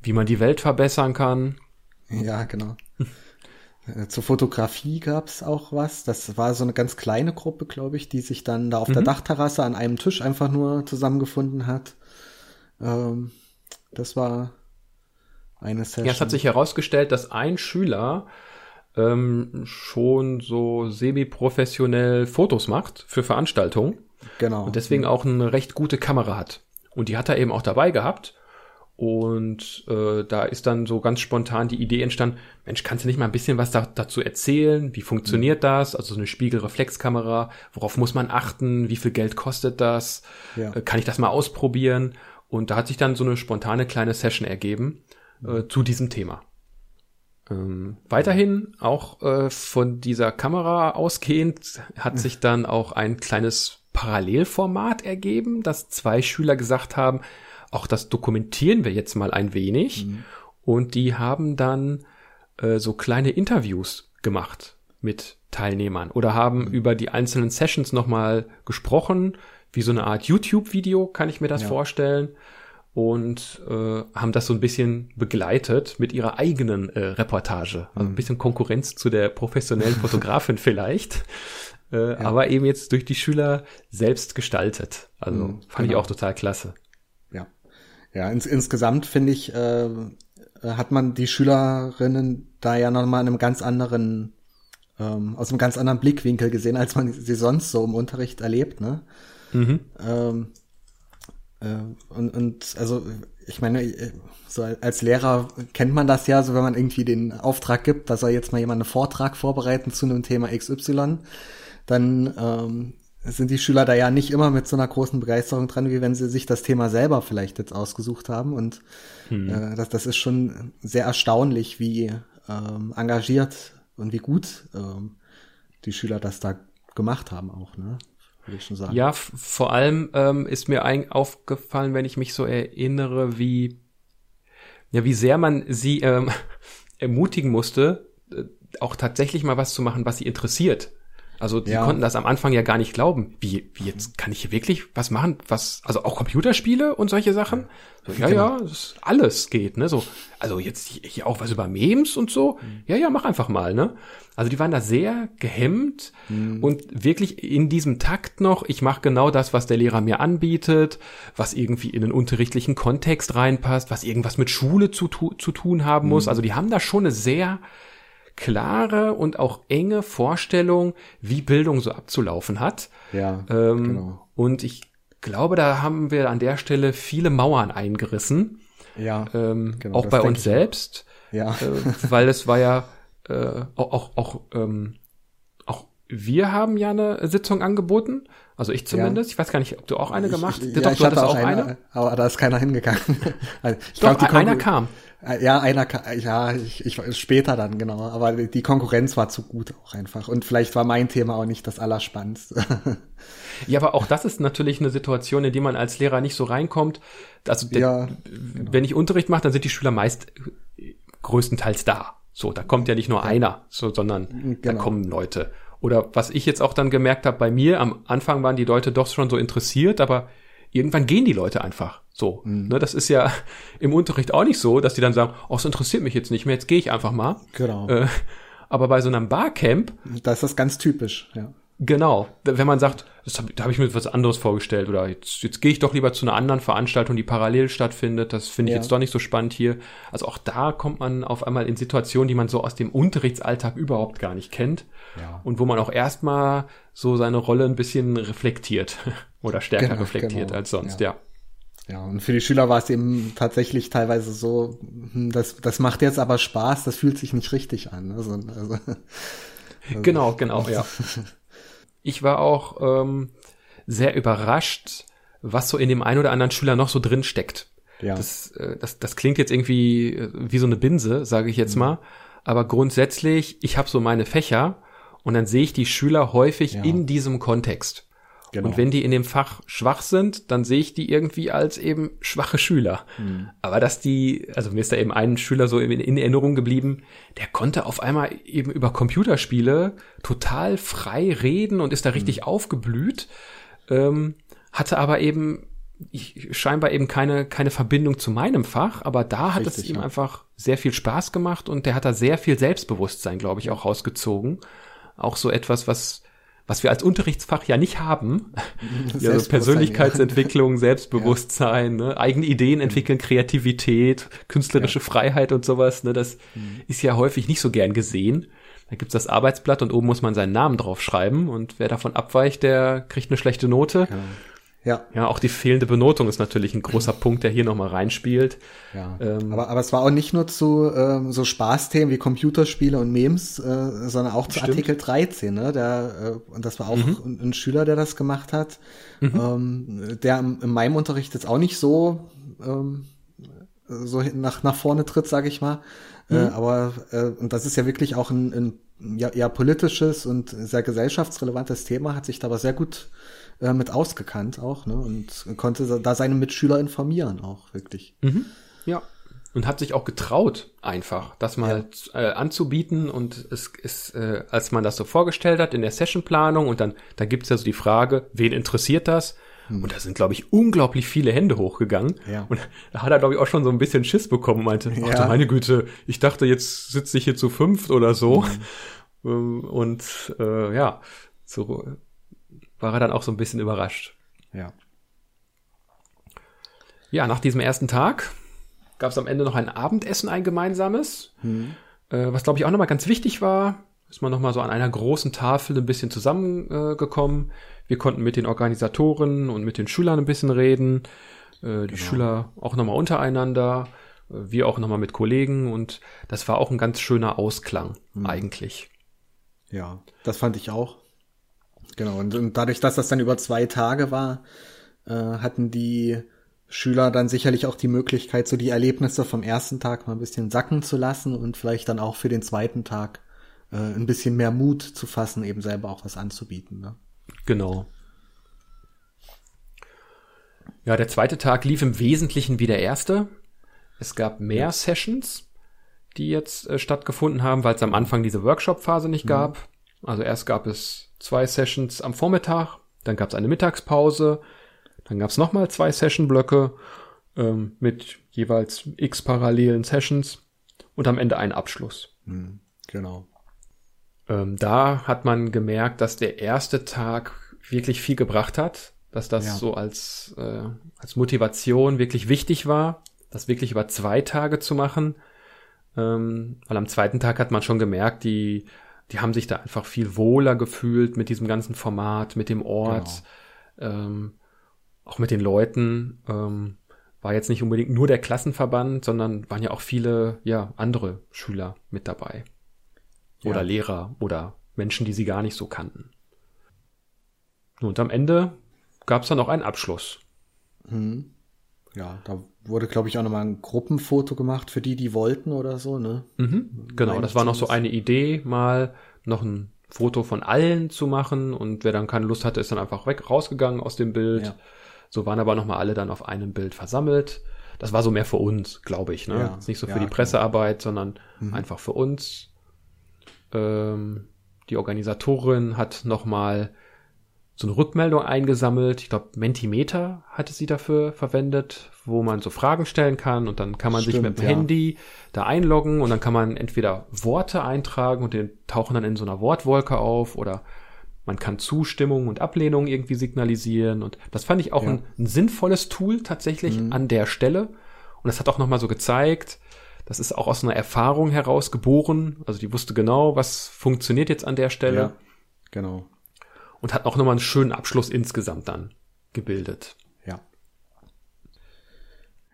S1: wie man die Welt verbessern kann.
S2: Ja, genau. Äh, zur Fotografie gab's auch was. Das war so eine ganz kleine Gruppe, glaube ich, die sich dann da auf mhm. der Dachterrasse an einem Tisch einfach nur zusammengefunden hat. Ähm, das war eine Session.
S1: Ja, es hat sich herausgestellt, dass ein Schüler ähm, schon so semi-professionell Fotos macht für Veranstaltungen. Genau. Und deswegen auch eine recht gute Kamera hat. Und die hat er eben auch dabei gehabt. Und äh, da ist dann so ganz spontan die Idee entstanden, Mensch, kannst du nicht mal ein bisschen was da, dazu erzählen? Wie funktioniert mhm. das? Also so eine Spiegelreflexkamera, worauf muss man achten? Wie viel Geld kostet das? Ja. Äh, kann ich das mal ausprobieren? Und da hat sich dann so eine spontane kleine Session ergeben äh, zu diesem Thema. Ähm, weiterhin auch äh, von dieser Kamera ausgehend hat sich dann auch ein kleines Parallelformat ergeben, dass zwei Schüler gesagt haben, auch das dokumentieren wir jetzt mal ein wenig. Mhm. Und die haben dann äh, so kleine Interviews gemacht mit Teilnehmern oder haben mhm. über die einzelnen Sessions nochmal gesprochen, wie so eine Art YouTube-Video, kann ich mir das ja. vorstellen. Und äh, haben das so ein bisschen begleitet mit ihrer eigenen äh, Reportage. Also ein mhm. bisschen Konkurrenz zu der professionellen Fotografin vielleicht. Äh, ja. Aber eben jetzt durch die Schüler selbst gestaltet. Also mhm, fand genau. ich auch total klasse.
S2: Ja, ins, insgesamt finde ich, äh, hat man die Schülerinnen da ja nochmal in einem ganz anderen, ähm, aus einem ganz anderen Blickwinkel gesehen, als man sie sonst so im Unterricht erlebt, ne? Mhm. Ähm, äh, und, und also ich meine, so als Lehrer kennt man das ja, so wenn man irgendwie den Auftrag gibt, da soll jetzt mal jemand einen Vortrag vorbereiten zu einem Thema XY, dann ähm, sind die Schüler da ja nicht immer mit so einer großen Begeisterung dran, wie wenn sie sich das Thema selber vielleicht jetzt ausgesucht haben. Und hm. äh, das, das ist schon sehr erstaunlich, wie ähm, engagiert und wie gut ähm, die Schüler das da gemacht haben auch, ne?
S1: Würde ich schon sagen. Ja, vor allem ähm, ist mir ein aufgefallen, wenn ich mich so erinnere, wie ja, wie sehr man sie ähm, ermutigen musste, äh, auch tatsächlich mal was zu machen, was sie interessiert. Also die ja. konnten das am Anfang ja gar nicht glauben. Wie, wie jetzt kann ich hier wirklich was machen? Was, also auch Computerspiele und solche Sachen? So, ja, genau. ja, alles geht, ne? So, also jetzt hier auch was über Memes und so. Mhm. Ja, ja, mach einfach mal, ne? Also die waren da sehr gehemmt mhm. und wirklich in diesem Takt noch, ich mache genau das, was der Lehrer mir anbietet, was irgendwie in den unterrichtlichen Kontext reinpasst, was irgendwas mit Schule zu, zu tun haben muss. Mhm. Also die haben da schon eine sehr klare und auch enge Vorstellung, wie Bildung so abzulaufen hat.
S2: Ja, ähm, genau.
S1: Und ich glaube, da haben wir an der Stelle viele Mauern eingerissen.
S2: Ja,
S1: ähm, genau, auch bei uns selbst.
S2: Ja.
S1: Äh, weil es war ja äh, auch, auch, auch, ähm, auch wir haben ja eine Sitzung angeboten. Also ich zumindest. Ja. Ich weiß gar nicht, ob du auch eine gemacht
S2: hast. Ja, Doch, ich hatte auch eine, eine, aber da ist keiner hingegangen.
S1: also ich Doch, glaub, einer kam.
S2: Ja, einer, ja, ich, ich später dann genau, aber die Konkurrenz war zu gut auch einfach und vielleicht war mein Thema auch nicht das Allerspannendste.
S1: Ja, aber auch das ist natürlich eine Situation, in die man als Lehrer nicht so reinkommt. Also der, ja, genau. wenn ich Unterricht mache, dann sind die Schüler meist größtenteils da. So, da kommt ja nicht nur ja. einer, so, sondern genau. da kommen Leute. Oder was ich jetzt auch dann gemerkt habe bei mir, am Anfang waren die Leute doch schon so interessiert, aber irgendwann gehen die Leute einfach. So, mhm. ne, das ist ja im Unterricht auch nicht so, dass die dann sagen, oh, es interessiert mich jetzt nicht mehr, jetzt gehe ich einfach mal.
S2: Genau. Äh,
S1: aber bei so einem Barcamp,
S2: da ist das ganz typisch, ja.
S1: Genau, wenn man sagt, hab, da habe ich mir was anderes vorgestellt oder jetzt, jetzt gehe ich doch lieber zu einer anderen Veranstaltung, die parallel stattfindet, das finde ich ja. jetzt doch nicht so spannend hier. Also auch da kommt man auf einmal in Situationen, die man so aus dem Unterrichtsalltag überhaupt gar nicht kennt ja. und wo man auch erstmal so seine Rolle ein bisschen reflektiert oder stärker genau, reflektiert genau. als sonst, ja.
S2: ja. Ja, und für die Schüler war es eben tatsächlich teilweise so, hm, das, das macht jetzt aber Spaß, das fühlt sich nicht richtig an. Also, also,
S1: also genau, genau, ja. Ich war auch ähm, sehr überrascht, was so in dem einen oder anderen Schüler noch so drin steckt. Ja. Das, äh, das, das klingt jetzt irgendwie äh, wie so eine Binse, sage ich jetzt mhm. mal. Aber grundsätzlich, ich habe so meine Fächer und dann sehe ich die Schüler häufig ja. in diesem Kontext. Genau. Und wenn die in dem Fach schwach sind, dann sehe ich die irgendwie als eben schwache Schüler. Mhm. Aber dass die, also mir ist da eben ein Schüler so in, in, Erinnerung geblieben, der konnte auf einmal eben über Computerspiele total frei reden und ist da richtig mhm. aufgeblüht, ähm, hatte aber eben ich, scheinbar eben keine, keine Verbindung zu meinem Fach, aber da hat Richtig, es ihm ja. einfach sehr viel Spaß gemacht und der hat da sehr viel Selbstbewusstsein, glaube ich, auch rausgezogen. Auch so etwas, was was wir als Unterrichtsfach ja nicht haben. Ja, Persönlichkeitsentwicklung, Selbstbewusstsein, ja. ne? eigene Ideen mhm. entwickeln, Kreativität, künstlerische ja. Freiheit und sowas. Ne? Das mhm. ist ja häufig nicht so gern gesehen. Da gibt's das Arbeitsblatt und oben muss man seinen Namen draufschreiben und wer davon abweicht, der kriegt eine schlechte Note.
S2: Ja.
S1: Ja, auch die fehlende Benotung ist natürlich ein großer Punkt, der hier nochmal reinspielt.
S2: Ja. Ähm, aber, aber es war auch nicht nur zu ähm, so Spaßthemen wie Computerspiele und Memes, äh, sondern auch zu stimmt. Artikel 13, ne? Der, äh, und das war auch mhm. ein, ein, Schüler, der das gemacht hat. Mhm. Ähm, der in meinem Unterricht jetzt auch nicht so, ähm, so nach, nach vorne tritt, sage ich mal. Äh, mhm. Äh, aber äh, und das ist ja wirklich auch ein, ein ja, eher politisches und sehr gesellschaftsrelevantes Thema, hat sich da aber sehr gut äh, mit ausgekannt auch, ne? Und konnte da seine Mitschüler informieren auch, wirklich.
S1: Mhm. Ja. Und hat sich auch getraut, einfach das mal ja. äh, anzubieten. Und es ist, äh, als man das so vorgestellt hat in der Sessionplanung, und dann, da gibt's ja so die Frage, wen interessiert das? Hm. Und da sind, glaube ich, unglaublich viele Hände hochgegangen. Ja. Und da hat er, glaube ich, auch schon so ein bisschen Schiss bekommen und meinte, ja. ach du meine Güte, ich dachte, jetzt sitze ich hier zu fünft oder so. Mhm. Und äh, ja, so war er dann auch so ein bisschen überrascht.
S2: Ja.
S1: Ja, nach diesem ersten Tag gab es am Ende noch ein Abendessen, ein gemeinsames. Mhm. Äh, was, glaube ich, auch nochmal ganz wichtig war, ist man nochmal so an einer großen Tafel ein bisschen zusammengekommen. Äh, Wir konnten mit den Organisatoren und mit den Schülern ein bisschen reden. Äh, die genau. Schüler auch nochmal untereinander. Äh, wir auch nochmal mit Kollegen. Und das war auch ein ganz schöner Ausklang, mhm. eigentlich.
S2: Ja, das fand ich auch. Genau, und, und dadurch, dass das dann über zwei Tage war, äh, hatten die Schüler dann sicherlich auch die Möglichkeit, so die Erlebnisse vom ersten Tag mal ein bisschen sacken zu lassen und vielleicht dann auch für den zweiten Tag äh, ein bisschen mehr Mut zu fassen, eben selber auch was anzubieten. Ne?
S1: Genau. Ja, der zweite Tag lief im Wesentlichen wie der erste. Es gab mehr ja. Sessions, die jetzt äh, stattgefunden haben, weil es am Anfang diese Workshop-Phase nicht mhm. gab. Also erst gab es zwei Sessions am Vormittag, dann gab es eine Mittagspause, dann gab es nochmal zwei Session-Blöcke ähm, mit jeweils x parallelen Sessions und am Ende einen Abschluss.
S2: Hm, genau.
S1: Ähm, da hat man gemerkt, dass der erste Tag wirklich viel gebracht hat, dass das ja. so als, äh, als Motivation wirklich wichtig war, das wirklich über zwei Tage zu machen. Ähm, weil am zweiten Tag hat man schon gemerkt, die die haben sich da einfach viel wohler gefühlt mit diesem ganzen Format, mit dem Ort, genau. ähm, auch mit den Leuten. Ähm, war jetzt nicht unbedingt nur der Klassenverband, sondern waren ja auch viele, ja, andere Schüler mit dabei. Oder ja. Lehrer oder Menschen, die sie gar nicht so kannten. Und am Ende gab es dann noch einen Abschluss.
S2: Mhm. Ja, da wurde, glaube ich, auch nochmal ein Gruppenfoto gemacht für die, die wollten oder so, ne?
S1: Mhm, genau, das war noch so eine Idee, mal noch ein Foto von allen zu machen und wer dann keine Lust hatte, ist dann einfach weg, rausgegangen aus dem Bild. Ja. So waren aber nochmal alle dann auf einem Bild versammelt. Das war so mehr für uns, glaube ich, ne? Ja, nicht so für ja, die Pressearbeit, klar. sondern mhm. einfach für uns. Ähm, die Organisatorin hat nochmal so eine Rückmeldung eingesammelt. Ich glaube, Mentimeter hatte sie dafür verwendet, wo man so Fragen stellen kann und dann kann man Stimmt, sich mit dem ja. Handy da einloggen und dann kann man entweder Worte eintragen und die tauchen dann in so einer Wortwolke auf oder man kann Zustimmung und Ablehnung irgendwie signalisieren und das fand ich auch ja. ein, ein, sinnvolles Tool tatsächlich mhm. an der Stelle und das hat auch nochmal so gezeigt, das ist auch aus einer Erfahrung heraus geboren, also die wusste genau, was funktioniert jetzt an der Stelle. Ja,
S2: genau
S1: und hat auch nochmal einen schönen Abschluss insgesamt dann gebildet.
S2: Ja.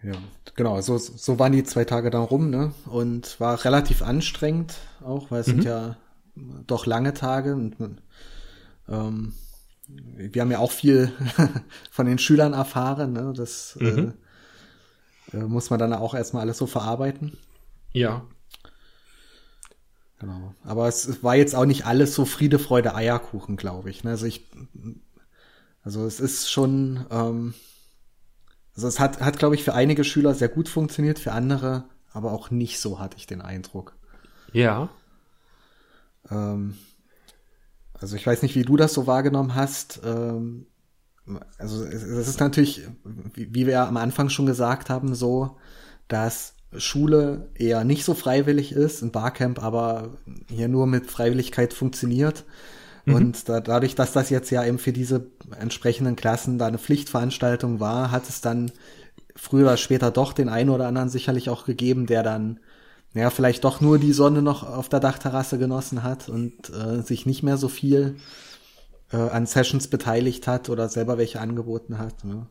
S2: Ja, genau, so, so waren die zwei Tage dann rum, ne? Und war relativ anstrengend auch, weil es mhm. sind ja doch lange Tage und ähm, wir haben ja auch viel von den Schülern erfahren, ne? Das mhm. äh, äh, muss man dann auch erstmal alles so verarbeiten.
S1: Ja.
S2: Genau. Aber es war jetzt auch nicht alles so Friede, Freude, Eierkuchen, glaube ich. Ne? Also ich, also es ist schon, ähm, also es hat, hat, glaube ich, für einige Schüler sehr gut funktioniert, für andere aber auch nicht so, hatte ich den Eindruck.
S1: Ja.
S2: Ähm, also ich weiß nicht, wie du das so wahrgenommen hast. Ähm, also es, es ist natürlich, wie, wie wir ja am Anfang schon gesagt haben, so, dass Schule eher nicht so freiwillig ist, ein Barcamp aber hier nur mit Freiwilligkeit funktioniert. Mhm. Und da, dadurch, dass das jetzt ja eben für diese entsprechenden Klassen da eine Pflichtveranstaltung war, hat es dann früher oder später doch den einen oder anderen sicherlich auch gegeben, der dann ja, vielleicht doch nur die Sonne noch auf der Dachterrasse genossen hat und äh, sich nicht mehr so viel äh, an Sessions beteiligt hat oder selber welche angeboten hat. Ne?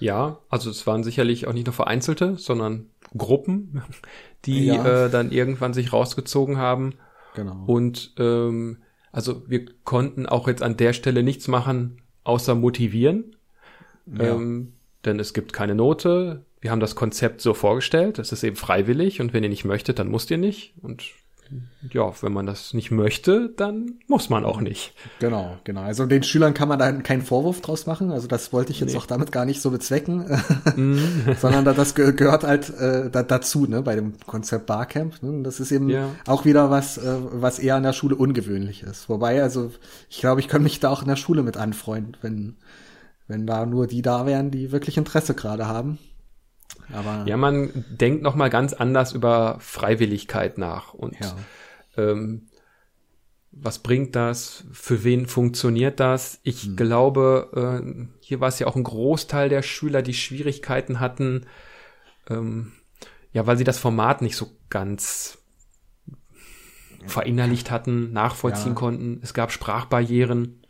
S1: Ja, also es waren sicherlich auch nicht nur vereinzelte, sondern Gruppen, die ja. äh, dann irgendwann sich rausgezogen haben.
S2: Genau.
S1: Und ähm, also wir konnten auch jetzt an der Stelle nichts machen, außer motivieren. Ja. Ähm, denn es gibt keine Note. Wir haben das Konzept so vorgestellt. Es ist eben freiwillig und wenn ihr nicht möchtet, dann musst ihr nicht. Und ja, wenn man das nicht möchte, dann muss man auch nicht.
S2: Genau, genau. Also den Schülern kann man da keinen Vorwurf draus machen. Also das wollte ich jetzt nee. auch damit gar nicht so bezwecken, mm. sondern das gehört halt äh, dazu, ne, bei dem Konzept Barcamp. Ne? Das ist eben ja. auch wieder was, äh, was eher an der Schule ungewöhnlich ist. Wobei, also ich glaube, ich kann mich da auch in der Schule mit anfreunden, wenn, wenn da nur die da wären, die wirklich Interesse gerade haben.
S1: Aber ja, man denkt noch mal ganz anders über Freiwilligkeit nach und ja. ähm, was bringt das? Für wen funktioniert das? Ich hm. glaube, äh, hier war es ja auch ein Großteil der Schüler, die Schwierigkeiten hatten, ähm, ja, weil sie das Format nicht so ganz verinnerlicht hatten, nachvollziehen ja. konnten. Es gab Sprachbarrieren.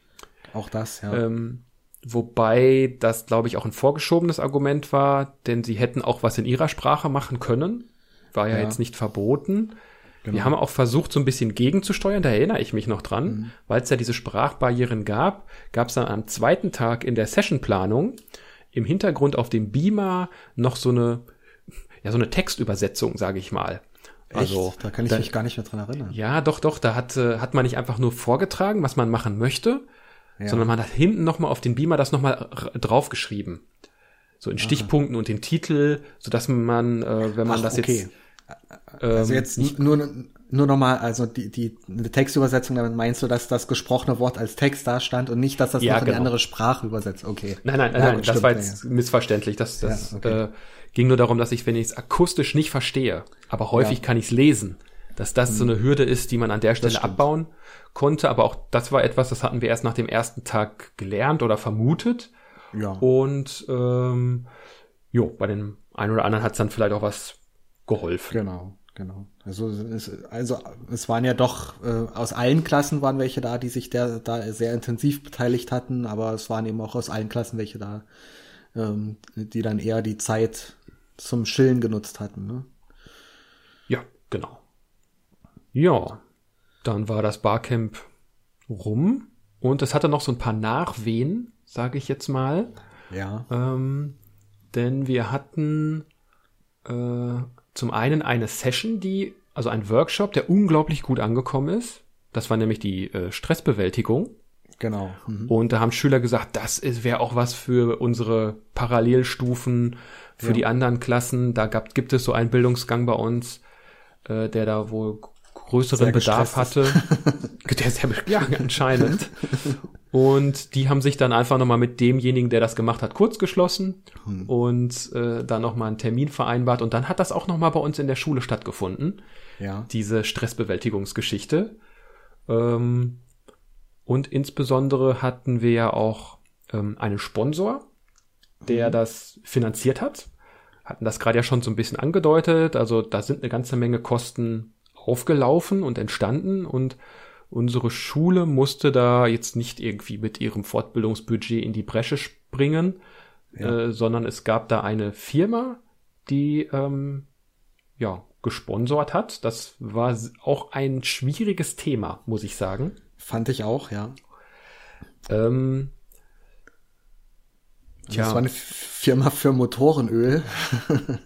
S2: Auch das,
S1: ja. Ähm, Wobei das, glaube ich, auch ein vorgeschobenes Argument war, denn sie hätten auch was in ihrer Sprache machen können. War ja, ja. jetzt nicht verboten. Genau. Wir haben auch versucht, so ein bisschen gegenzusteuern, da erinnere ich mich noch dran, mhm. weil es ja diese Sprachbarrieren gab, gab es dann am zweiten Tag in der Sessionplanung im Hintergrund auf dem Beamer noch so eine, ja, so eine Textübersetzung, sage ich mal.
S2: Echt? Also, da kann ich da, mich gar nicht mehr dran erinnern.
S1: Ja, doch, doch, da hat, äh, hat man nicht einfach nur vorgetragen, was man machen möchte, ja. sondern man hat hinten nochmal auf den Beamer das nochmal draufgeschrieben. So in Stichpunkten Aha. und den Titel, so dass man, äh, wenn man Ach, das okay.
S2: jetzt. also jetzt ähm, nur, nur nochmal, also die, die eine Textübersetzung, damit meinst du, dass das gesprochene Wort als Text da stand und nicht, dass das ja, noch in genau. eine andere Sprache übersetzt. Okay.
S1: Nein, nein, nein, ja, nein das war jetzt ja. missverständlich. Das, das okay. äh, ging nur darum, dass ich, wenn ich es akustisch nicht verstehe, aber häufig kann ich es lesen, dass das mhm. so eine Hürde ist, die man an der Stelle abbauen konnte. Aber auch das war etwas, das hatten wir erst nach dem ersten Tag gelernt oder vermutet. Ja. Und ähm, jo, bei dem einen oder anderen hat es dann vielleicht auch was geholfen.
S2: Genau, genau. Also es, also es waren ja doch äh, aus allen Klassen waren welche da, die sich der, da sehr intensiv beteiligt hatten, aber es waren eben auch aus allen Klassen welche da, ähm, die dann eher die Zeit zum Chillen genutzt hatten. Ne?
S1: Ja, genau. Ja, dann war das Barcamp rum und es hatte noch so ein paar Nachwehen, sage ich jetzt mal.
S2: Ja.
S1: Ähm, denn wir hatten äh, zum einen eine Session, die, also ein Workshop, der unglaublich gut angekommen ist. Das war nämlich die äh, Stressbewältigung.
S2: Genau.
S1: Mhm. Und da haben Schüler gesagt, das wäre auch was für unsere Parallelstufen, für ja. die anderen Klassen. Da gab, gibt es so einen Bildungsgang bei uns, äh, der da wohl größeren Bedarf hatte. der sehr, ja, anscheinend. Und die haben sich dann einfach nochmal mit demjenigen, der das gemacht hat, kurz geschlossen hm. und äh, dann nochmal einen Termin vereinbart. Und dann hat das auch nochmal bei uns in der Schule stattgefunden.
S2: Ja.
S1: Diese Stressbewältigungsgeschichte. Ähm, und insbesondere hatten wir ja auch ähm, einen Sponsor, der hm. das finanziert hat. Hatten das gerade ja schon so ein bisschen angedeutet. Also da sind eine ganze Menge Kosten aufgelaufen und entstanden und unsere Schule musste da jetzt nicht irgendwie mit ihrem Fortbildungsbudget in die Bresche springen, ja. äh, sondern es gab da eine Firma, die ähm, ja gesponsert hat. Das war auch ein schwieriges Thema, muss ich sagen.
S2: Fand ich auch, ja.
S1: Ähm.
S2: Das war eine Firma für Motorenöl.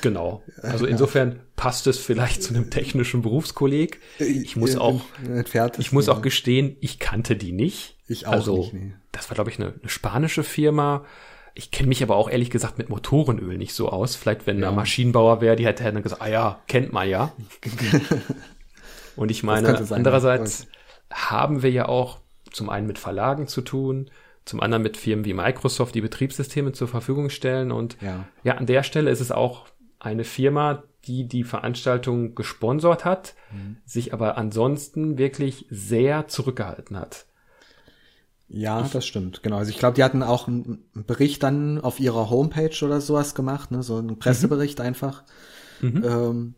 S1: Genau. Also insofern passt es vielleicht zu einem technischen Berufskolleg. Ich muss auch, ich muss auch gestehen, ich kannte die nicht.
S2: Ich auch
S1: also,
S2: nicht. Nee.
S1: Das war, glaube ich, eine, eine spanische Firma. Ich kenne mich aber auch ehrlich gesagt mit Motorenöl nicht so aus. Vielleicht, wenn ja. da Maschinenbauer wäre, die hätte dann gesagt, ah ja, kennt man ja. Und ich meine, sein, andererseits ja. haben wir ja auch zum einen mit Verlagen zu tun, zum anderen mit Firmen wie Microsoft, die Betriebssysteme zur Verfügung stellen. Und
S2: ja,
S1: ja an der Stelle ist es auch eine Firma, die die Veranstaltung gesponsert hat, mhm. sich aber ansonsten wirklich sehr zurückgehalten hat.
S2: Ja, ich, das stimmt, genau. Also ich glaube, die hatten auch einen Bericht dann auf ihrer Homepage oder sowas gemacht, ne? so einen Pressebericht mhm. einfach. Mhm. Ähm,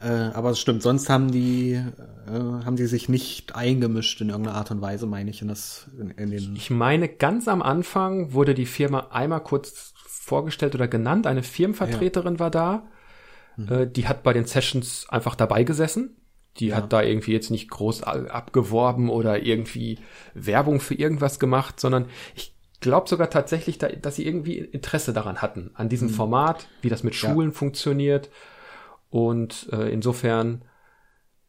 S2: Äh, aber es stimmt, sonst haben die, äh, haben die sich nicht eingemischt in irgendeiner Art und Weise, meine ich, in das, in, in den.
S1: Ich meine, ganz am Anfang wurde die Firma einmal kurz vorgestellt oder genannt. Eine Firmenvertreterin ja. war da. Mhm. Äh, die hat bei den Sessions einfach dabei gesessen. Die ja. hat da irgendwie jetzt nicht groß abgeworben oder irgendwie Werbung für irgendwas gemacht, sondern ich glaube sogar tatsächlich, dass sie irgendwie Interesse daran hatten, an diesem mhm. Format, wie das mit Schulen ja. funktioniert. Und äh, insofern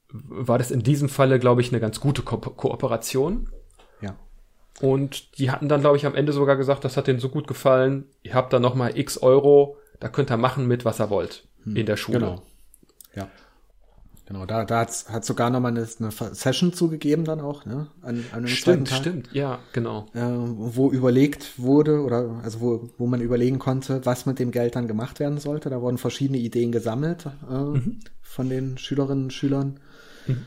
S1: war das in diesem Falle, glaube ich, eine ganz gute Ko Kooperation.
S2: Ja.
S1: Und die hatten dann, glaube ich, am Ende sogar gesagt, das hat denen so gut gefallen, ihr habt da nochmal x Euro, da könnt ihr machen mit, was ihr wollt hm. in der Schule.
S2: Genau. Ja. Genau, da, da hat's, hat sogar nochmal eine, eine Session zugegeben dann auch, ne?
S1: An, an einem stimmt, Tag, stimmt, ja, genau.
S2: Äh, wo überlegt wurde oder also wo, wo man überlegen konnte, was mit dem Geld dann gemacht werden sollte. Da wurden verschiedene Ideen gesammelt äh, mhm. von den Schülerinnen und Schülern. Mhm.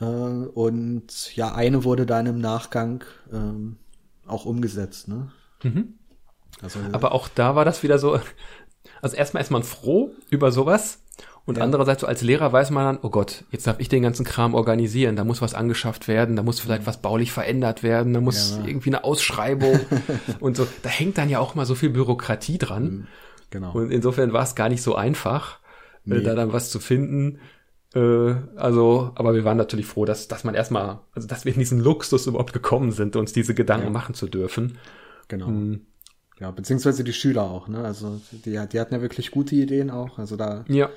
S2: Äh, und ja, eine wurde dann im Nachgang ähm, auch umgesetzt, ne?
S1: Mhm. Also, Aber auch da war das wieder so, also erstmal ist man froh über sowas und ja. andererseits so als Lehrer weiß man dann, oh Gott, jetzt darf ich den ganzen Kram organisieren, da muss was angeschafft werden, da muss vielleicht was baulich verändert werden, da muss ja. irgendwie eine Ausschreibung und so. Da hängt dann ja auch mal so viel Bürokratie dran. Mhm. Genau. Und insofern war es gar nicht so einfach, äh, nee. da dann was zu finden. Äh, also, aber wir waren natürlich froh, dass, dass man erstmal, also dass wir in diesen Luxus überhaupt gekommen sind, uns diese Gedanken ja. machen zu dürfen.
S2: Genau. Mhm. Ja, beziehungsweise die Schüler auch, ne? Also die, die hatten ja wirklich gute Ideen auch. Also da
S1: ja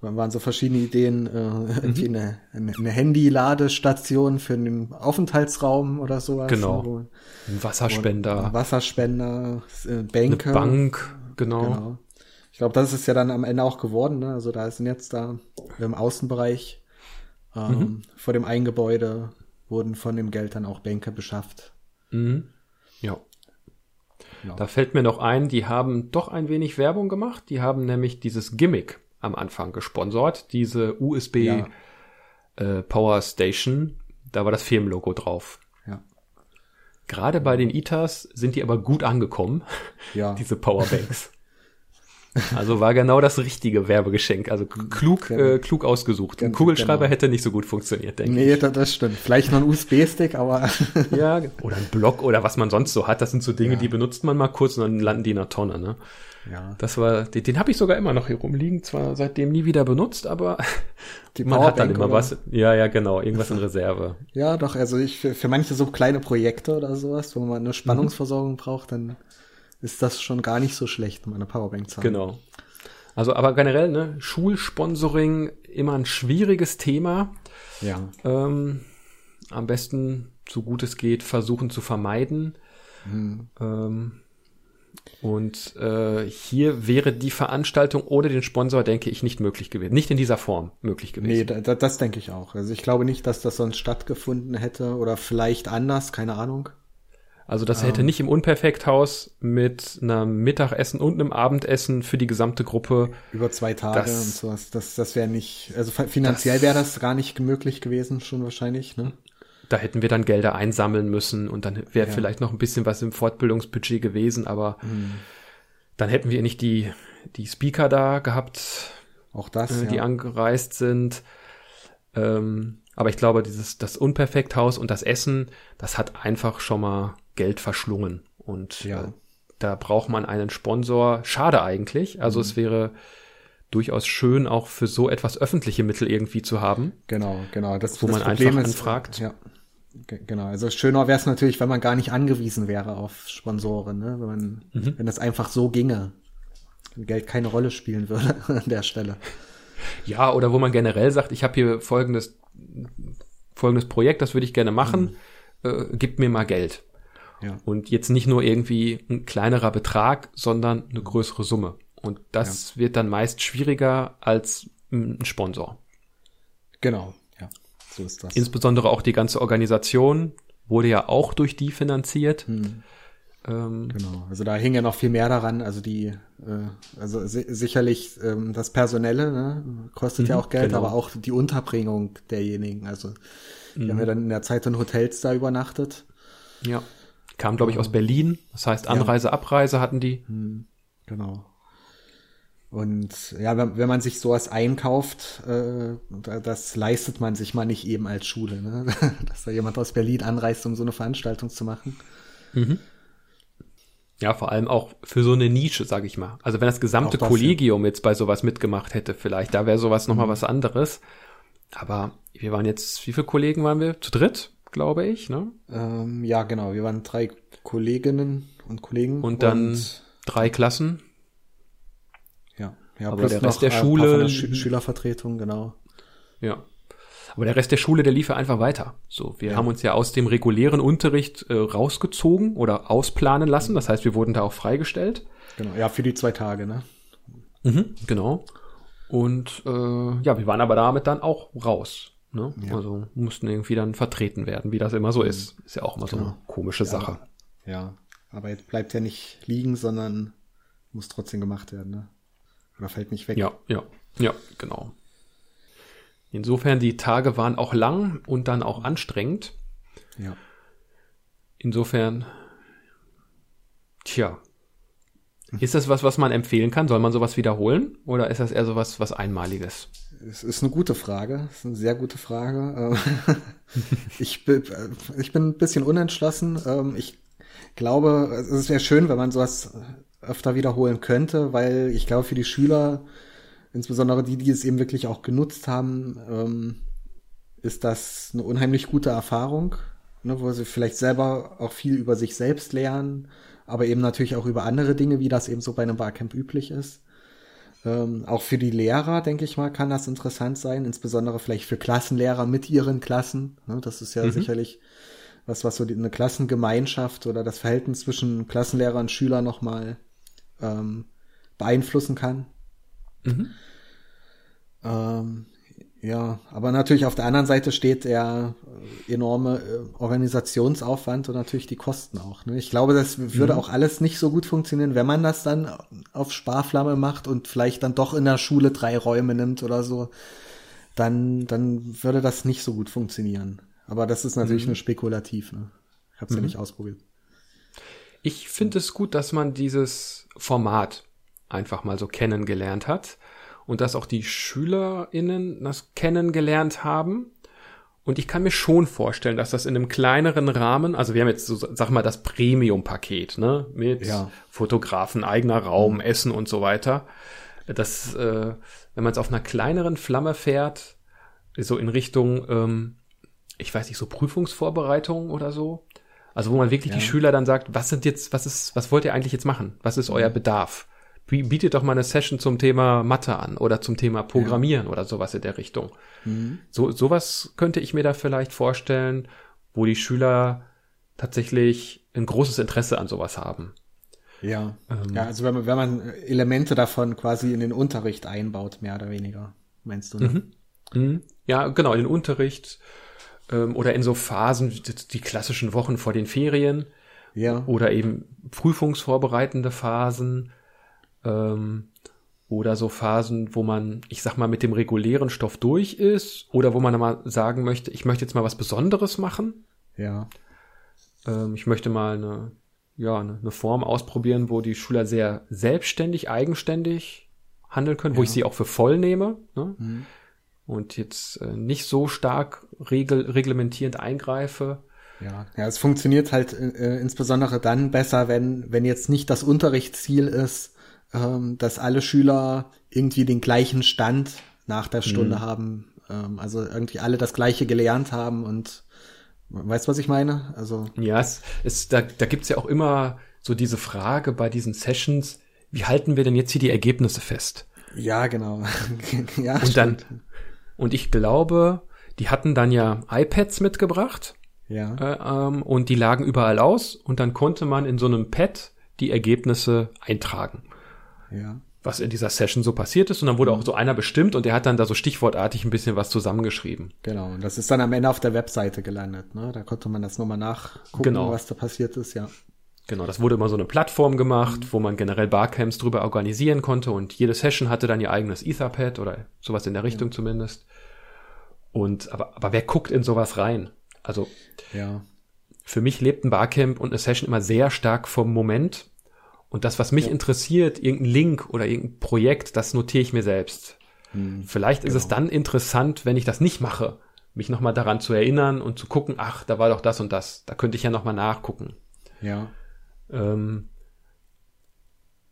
S2: waren so verschiedene Ideen, äh, mhm. eine, eine, Handy-Ladestation für den Aufenthaltsraum oder sowas.
S1: Genau. Wo, ein Wasserspender.
S2: Ein Wasserspender, äh, Bänke.
S1: Eine Bank, genau. genau.
S2: Ich glaube, das ist ja dann am Ende auch geworden. Ne? Also da sind jetzt da im Außenbereich ähm, mhm. vor dem Eingebäude wurden von dem Geld dann auch Bänke beschafft.
S1: Mhm. Ja. Ja. Da fällt mir noch ein, die haben doch ein wenig Werbung gemacht. Die haben nämlich dieses Gimmick am Anfang gesponsert, diese USB ja. äh, Power Station. Da war das Firmenlogo drauf.
S2: Ja.
S1: Gerade bei den ITAs sind die aber gut angekommen,
S2: ja.
S1: diese Powerbanks. Also war genau das richtige Werbegeschenk. Also klug, äh, klug ausgesucht. Ein Kugelschreiber genau. hätte nicht so gut funktioniert,
S2: denke nee, ich. Nee, das stimmt. Vielleicht noch ein USB-Stick, aber.
S1: ja, oder ein Block oder was man sonst so hat. Das sind so Dinge, ja. die benutzt man mal kurz und dann landen die in der Tonne, ne?
S2: Ja.
S1: Das war, den, den habe ich sogar immer noch hier rumliegen, zwar seitdem nie wieder benutzt, aber die man hat dann immer oder? was. Ja, ja, genau, irgendwas in Reserve.
S2: Ja, doch, also ich für, für manche so kleine Projekte oder sowas, wo man eine Spannungsversorgung mhm. braucht, dann ist das schon gar nicht so schlecht, um eine Powerbank zu haben.
S1: Genau. Also, aber generell, ne, Schulsponsoring immer ein schwieriges Thema.
S2: Ja.
S1: Ähm, am besten, so gut es geht, versuchen zu vermeiden. Mhm. Ähm, und äh, hier wäre die Veranstaltung ohne den Sponsor, denke ich, nicht möglich gewesen. Nicht in dieser Form möglich gewesen. Nee,
S2: da, das denke ich auch. Also ich glaube nicht, dass das sonst stattgefunden hätte oder vielleicht anders, keine Ahnung.
S1: Also das hätte ähm. nicht im Unperfekthaus mit einem Mittagessen und einem Abendessen für die gesamte Gruppe.
S2: Über zwei Tage das, und sowas. Das, das wäre nicht, also finanziell wäre das gar nicht möglich gewesen, schon wahrscheinlich, ne?
S1: Da hätten wir dann Gelder einsammeln müssen und dann wäre ja. vielleicht noch ein bisschen was im Fortbildungsbudget gewesen, aber mhm. dann hätten wir nicht die, die Speaker da gehabt,
S2: auch das,
S1: äh, die ja. angereist sind. Ähm, aber ich glaube, dieses, das Unperfekthaus und das Essen, das hat einfach schon mal Geld verschlungen. Und ja. äh, da braucht man einen Sponsor. Schade eigentlich. Also mhm. es wäre durchaus schön, auch für so etwas öffentliche Mittel irgendwie zu haben.
S2: Genau, genau.
S1: Das, wo das man Problem einfach ist, anfragt.
S2: Ja. Genau, also schöner wäre es natürlich, wenn man gar nicht angewiesen wäre auf Sponsoren, ne? wenn man, mhm. wenn das einfach so ginge, wenn Geld keine Rolle spielen würde an der Stelle.
S1: Ja, oder wo man generell sagt, ich habe hier folgendes, folgendes Projekt, das würde ich gerne machen, mhm. äh, gib mir mal Geld.
S2: Ja.
S1: Und jetzt nicht nur irgendwie ein kleinerer Betrag, sondern eine größere Summe. Und das ja. wird dann meist schwieriger als ein Sponsor.
S2: Genau, ja. So ist das.
S1: Insbesondere auch die ganze Organisation wurde ja auch durch die finanziert. Hm.
S2: Ähm, genau, also da hing ja noch viel mehr daran. Also die, äh, also si sicherlich ähm, das Personelle ne, kostet ja mhm, auch Geld, genau. aber auch die Unterbringung derjenigen. Also die mhm. haben ja dann in der Zeit in Hotels da übernachtet.
S1: Ja. Kam, glaube ich, aus Berlin. Das heißt, Anreise, ja. Abreise hatten die.
S2: Hm, genau. Und ja, wenn, wenn man sich sowas einkauft, äh, das leistet man sich mal nicht eben als Schule, ne? dass da jemand aus Berlin anreist, um so eine Veranstaltung zu machen. Mhm.
S1: Ja, vor allem auch für so eine Nische, sage ich mal. Also wenn das gesamte das, Kollegium ja. jetzt bei sowas mitgemacht hätte, vielleicht, da wäre sowas nochmal mhm. was anderes. Aber wir waren jetzt, wie viele Kollegen waren wir? Zu dritt, glaube ich, ne?
S2: Ähm, ja, genau. Wir waren drei Kolleginnen und Kollegen.
S1: Und dann und drei Klassen.
S2: Ja,
S1: aber der Rest der Schule.
S2: Sch Schülervertretung, genau.
S1: Ja. Aber der Rest der Schule, der lief ja einfach weiter. So, wir ja. haben uns ja aus dem regulären Unterricht äh, rausgezogen oder ausplanen lassen. Das heißt, wir wurden da auch freigestellt.
S2: Genau, ja, für die zwei Tage, ne?
S1: Mhm, genau. Und äh, ja, wir waren aber damit dann auch raus. Ne? Ja. Also mussten irgendwie dann vertreten werden, wie das immer so ist. Ist ja auch immer genau. so eine komische Sache.
S2: Ja, ja, aber jetzt bleibt ja nicht liegen, sondern muss trotzdem gemacht werden. Ne? Oder fällt nicht weg.
S1: Ja, ja, ja, genau. Insofern, die Tage waren auch lang und dann auch anstrengend.
S2: Ja.
S1: Insofern, tja, ist das was, was man empfehlen kann? Soll man sowas wiederholen? Oder ist das eher sowas, was Einmaliges?
S2: Es ist eine gute Frage. Es ist eine sehr gute Frage. Ähm, ich, bin, ich bin ein bisschen unentschlossen. Ähm, ich glaube, es wäre schön, wenn man sowas öfter wiederholen könnte, weil ich glaube, für die Schüler, insbesondere die, die es eben wirklich auch genutzt haben, ähm, ist das eine unheimlich gute Erfahrung, ne, wo sie vielleicht selber auch viel über sich selbst lernen, aber eben natürlich auch über andere Dinge, wie das eben so bei einem Barcamp üblich ist. Ähm, auch für die Lehrer, denke ich mal, kann das interessant sein, insbesondere vielleicht für Klassenlehrer mit ihren Klassen. Ne, das ist ja mhm. sicherlich was, was so die, eine Klassengemeinschaft oder das Verhältnis zwischen Klassenlehrer und Schüler nochmal ähm, beeinflussen kann. Mhm. Ähm, ja, aber natürlich auf der anderen Seite steht der äh, enorme äh, Organisationsaufwand und natürlich die Kosten auch. Ne? Ich glaube, das würde mhm. auch alles nicht so gut funktionieren, wenn man das dann auf Sparflamme macht und vielleicht dann doch in der Schule drei Räume nimmt oder so. Dann, dann würde das nicht so gut funktionieren. Aber das ist natürlich mhm. nur spekulativ. Ne? Ich habe es mhm. ja nicht ausprobiert.
S1: Ich finde es gut, dass man dieses Format einfach mal so kennengelernt hat und dass auch die SchülerInnen das kennengelernt haben. Und ich kann mir schon vorstellen, dass das in einem kleineren Rahmen, also wir haben jetzt so, sag mal, das Premium-Paket, ne, mit ja. Fotografen, eigener Raum, mhm. Essen und so weiter. Das, äh, wenn man es auf einer kleineren Flamme fährt, so in Richtung, ähm, ich weiß nicht, so Prüfungsvorbereitung oder so, also wo man wirklich ja. die Schüler dann sagt, was sind jetzt, was ist, was wollt ihr eigentlich jetzt machen? Was ist euer mhm. Bedarf? Bietet doch mal eine Session zum Thema Mathe an oder zum Thema Programmieren ja. oder sowas in der Richtung. Mhm. So, sowas könnte ich mir da vielleicht vorstellen, wo die Schüler tatsächlich ein großes Interesse an sowas haben.
S2: Ja. Ähm, ja, also wenn man, wenn man Elemente davon quasi in den Unterricht einbaut, mehr oder weniger, meinst du? Ne?
S1: Mhm. Mhm. Ja, genau, in den Unterricht ähm, oder in so Phasen, die, die klassischen Wochen vor den Ferien. Ja. Oder eben prüfungsvorbereitende Phasen. Ähm, oder so Phasen, wo man, ich sag mal, mit dem regulären Stoff durch ist oder wo man mal sagen möchte, ich möchte jetzt mal was Besonderes machen.
S2: Ja.
S1: Ähm, ich möchte mal eine, ja, eine, eine, Form ausprobieren, wo die Schüler sehr selbstständig, eigenständig handeln können, ja. wo ich sie auch für voll nehme. Ne? Mhm und jetzt äh, nicht so stark regel reglementierend eingreife.
S2: Ja, ja, es funktioniert halt äh, insbesondere dann besser, wenn, wenn jetzt nicht das Unterrichtsziel ist, ähm, dass alle Schüler irgendwie den gleichen Stand nach der Stunde mhm. haben, ähm, also irgendwie alle das gleiche gelernt haben und weißt was ich meine? Also
S1: ja, es, es da, da gibt's ja auch immer so diese Frage bei diesen Sessions, wie halten wir denn jetzt hier die Ergebnisse fest?
S2: Ja, genau.
S1: ja, und dann und ich glaube, die hatten dann ja iPads mitgebracht.
S2: Ja.
S1: Äh, ähm, und die lagen überall aus und dann konnte man in so einem Pad die Ergebnisse eintragen.
S2: Ja.
S1: Was in dieser Session so passiert ist. Und dann wurde auch so einer bestimmt und der hat dann da so stichwortartig ein bisschen was zusammengeschrieben.
S2: Genau. Und das ist dann am Ende auf der Webseite gelandet. Ne? Da konnte man das nochmal nachgucken, genau. was da passiert ist, ja.
S1: Genau, das wurde immer so eine Plattform gemacht, mhm. wo man generell Barcamps drüber organisieren konnte und jede Session hatte dann ihr eigenes Etherpad oder sowas in der Richtung ja. zumindest. Und aber, aber wer guckt in sowas rein? Also
S2: ja.
S1: für mich lebt ein Barcamp und eine Session immer sehr stark vom Moment Und das, was mich ja. interessiert, irgendein Link oder irgendein Projekt, das notiere ich mir selbst. Hm, Vielleicht genau. ist es genau. dann interessant, wenn ich das nicht mache, mich nochmal daran zu erinnern und zu gucken, ach, da war doch das und das. Da könnte ich ja nochmal nachgucken.
S2: Ja.
S1: Ähm,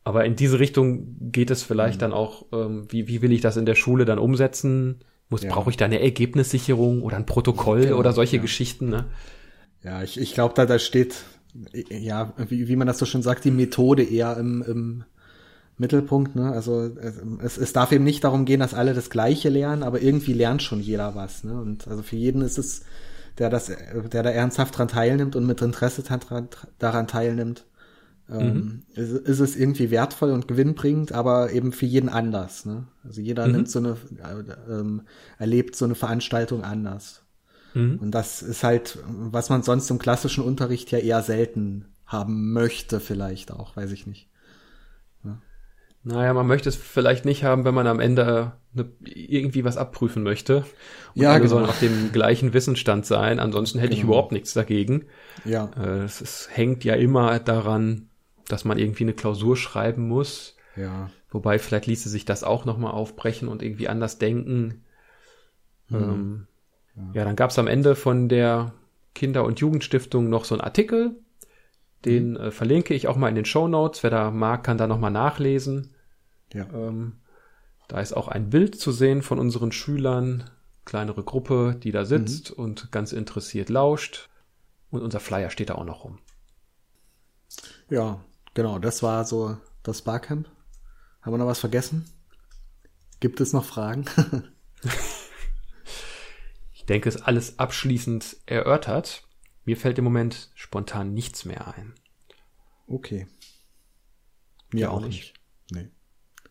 S1: aber in diese Richtung geht es vielleicht mhm. dann auch, ähm, wie, wie will ich das in der Schule dann umsetzen? Muss, ja. brauche ich da eine Ergebnissicherung oder ein Protokoll genau, oder solche ja. Geschichten, ne?
S2: Ja, ich, ich glaube, da, da steht, ja, wie, wie man das so schon sagt, die Methode eher im, im Mittelpunkt, ne? Also es, es darf eben nicht darum gehen, dass alle das Gleiche lernen, aber irgendwie lernt schon jeder was, ne? Und also für jeden ist es, der das, der da ernsthaft dran teilnimmt und mit Interesse daran teilnimmt, ähm, mhm. ist, ist, es irgendwie wertvoll und gewinnbringend, aber eben für jeden anders. Ne? Also jeder mhm. nimmt so eine, äh, ähm, erlebt so eine Veranstaltung anders. Mhm. Und das ist halt, was man sonst im klassischen Unterricht ja eher selten haben möchte, vielleicht auch, weiß ich nicht.
S1: Ja. Naja, man möchte es vielleicht nicht haben, wenn man am Ende eine, irgendwie was abprüfen möchte. Und ja, alle genau. sollen auf dem gleichen Wissensstand sein. Ansonsten hätte genau. ich überhaupt nichts dagegen.
S2: Ja.
S1: Äh, es, es hängt ja immer daran, dass man irgendwie eine Klausur schreiben muss.
S2: Ja.
S1: Wobei vielleicht ließe sich das auch nochmal aufbrechen und irgendwie anders denken. Mhm. Ähm, ja. dann gab es am Ende von der Kinder- und Jugendstiftung noch so einen Artikel. Den mhm. äh, verlinke ich auch mal in den Show Notes. Wer da mag, kann da nochmal nachlesen.
S2: Ja.
S1: Ähm, da ist auch ein Bild zu sehen von unseren Schülern. Kleinere Gruppe, die da sitzt mhm. und ganz interessiert lauscht. Und unser Flyer steht da auch noch rum.
S2: Ja, Genau, das war so das Barcamp. Haben wir noch was vergessen? Gibt es noch Fragen?
S1: ich denke, es ist alles abschließend erörtert. Mir fällt im Moment spontan nichts mehr ein.
S2: Okay.
S1: Mir ja, auch nicht. Nee.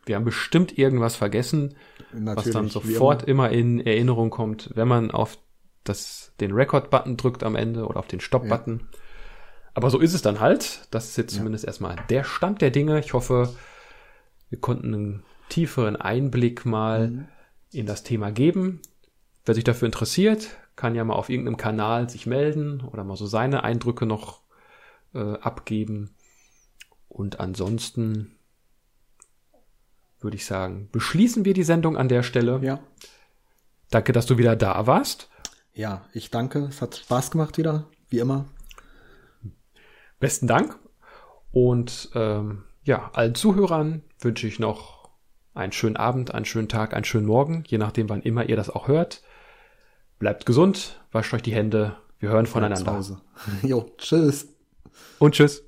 S1: Wir haben bestimmt irgendwas vergessen, Natürlich, was dann sofort immer. immer. in Erinnerung kommt, wenn man auf das, den Record-Button drückt am Ende oder auf den Stop-Button. Ja. Aber so ist es dann halt. Das ist jetzt ja. zumindest erstmal der Stand der Dinge. Ich hoffe, wir konnten einen tieferen Einblick mal mhm. in das Thema geben. Wer sich dafür interessiert, kann ja mal auf irgendeinem Kanal sich melden oder mal so seine Eindrücke noch äh, abgeben. Und ansonsten würde ich sagen, beschließen wir die Sendung an der Stelle.
S2: Ja.
S1: Danke, dass du wieder da warst.
S2: Ja, ich danke. Es hat Spaß gemacht wieder, wie immer.
S1: Besten Dank. Und ähm, ja, allen Zuhörern wünsche ich noch einen schönen Abend, einen schönen Tag, einen schönen Morgen, je nachdem, wann immer ihr das auch hört. Bleibt gesund, wascht euch die Hände. Wir hören voneinander.
S2: Jo, tschüss.
S1: Und tschüss.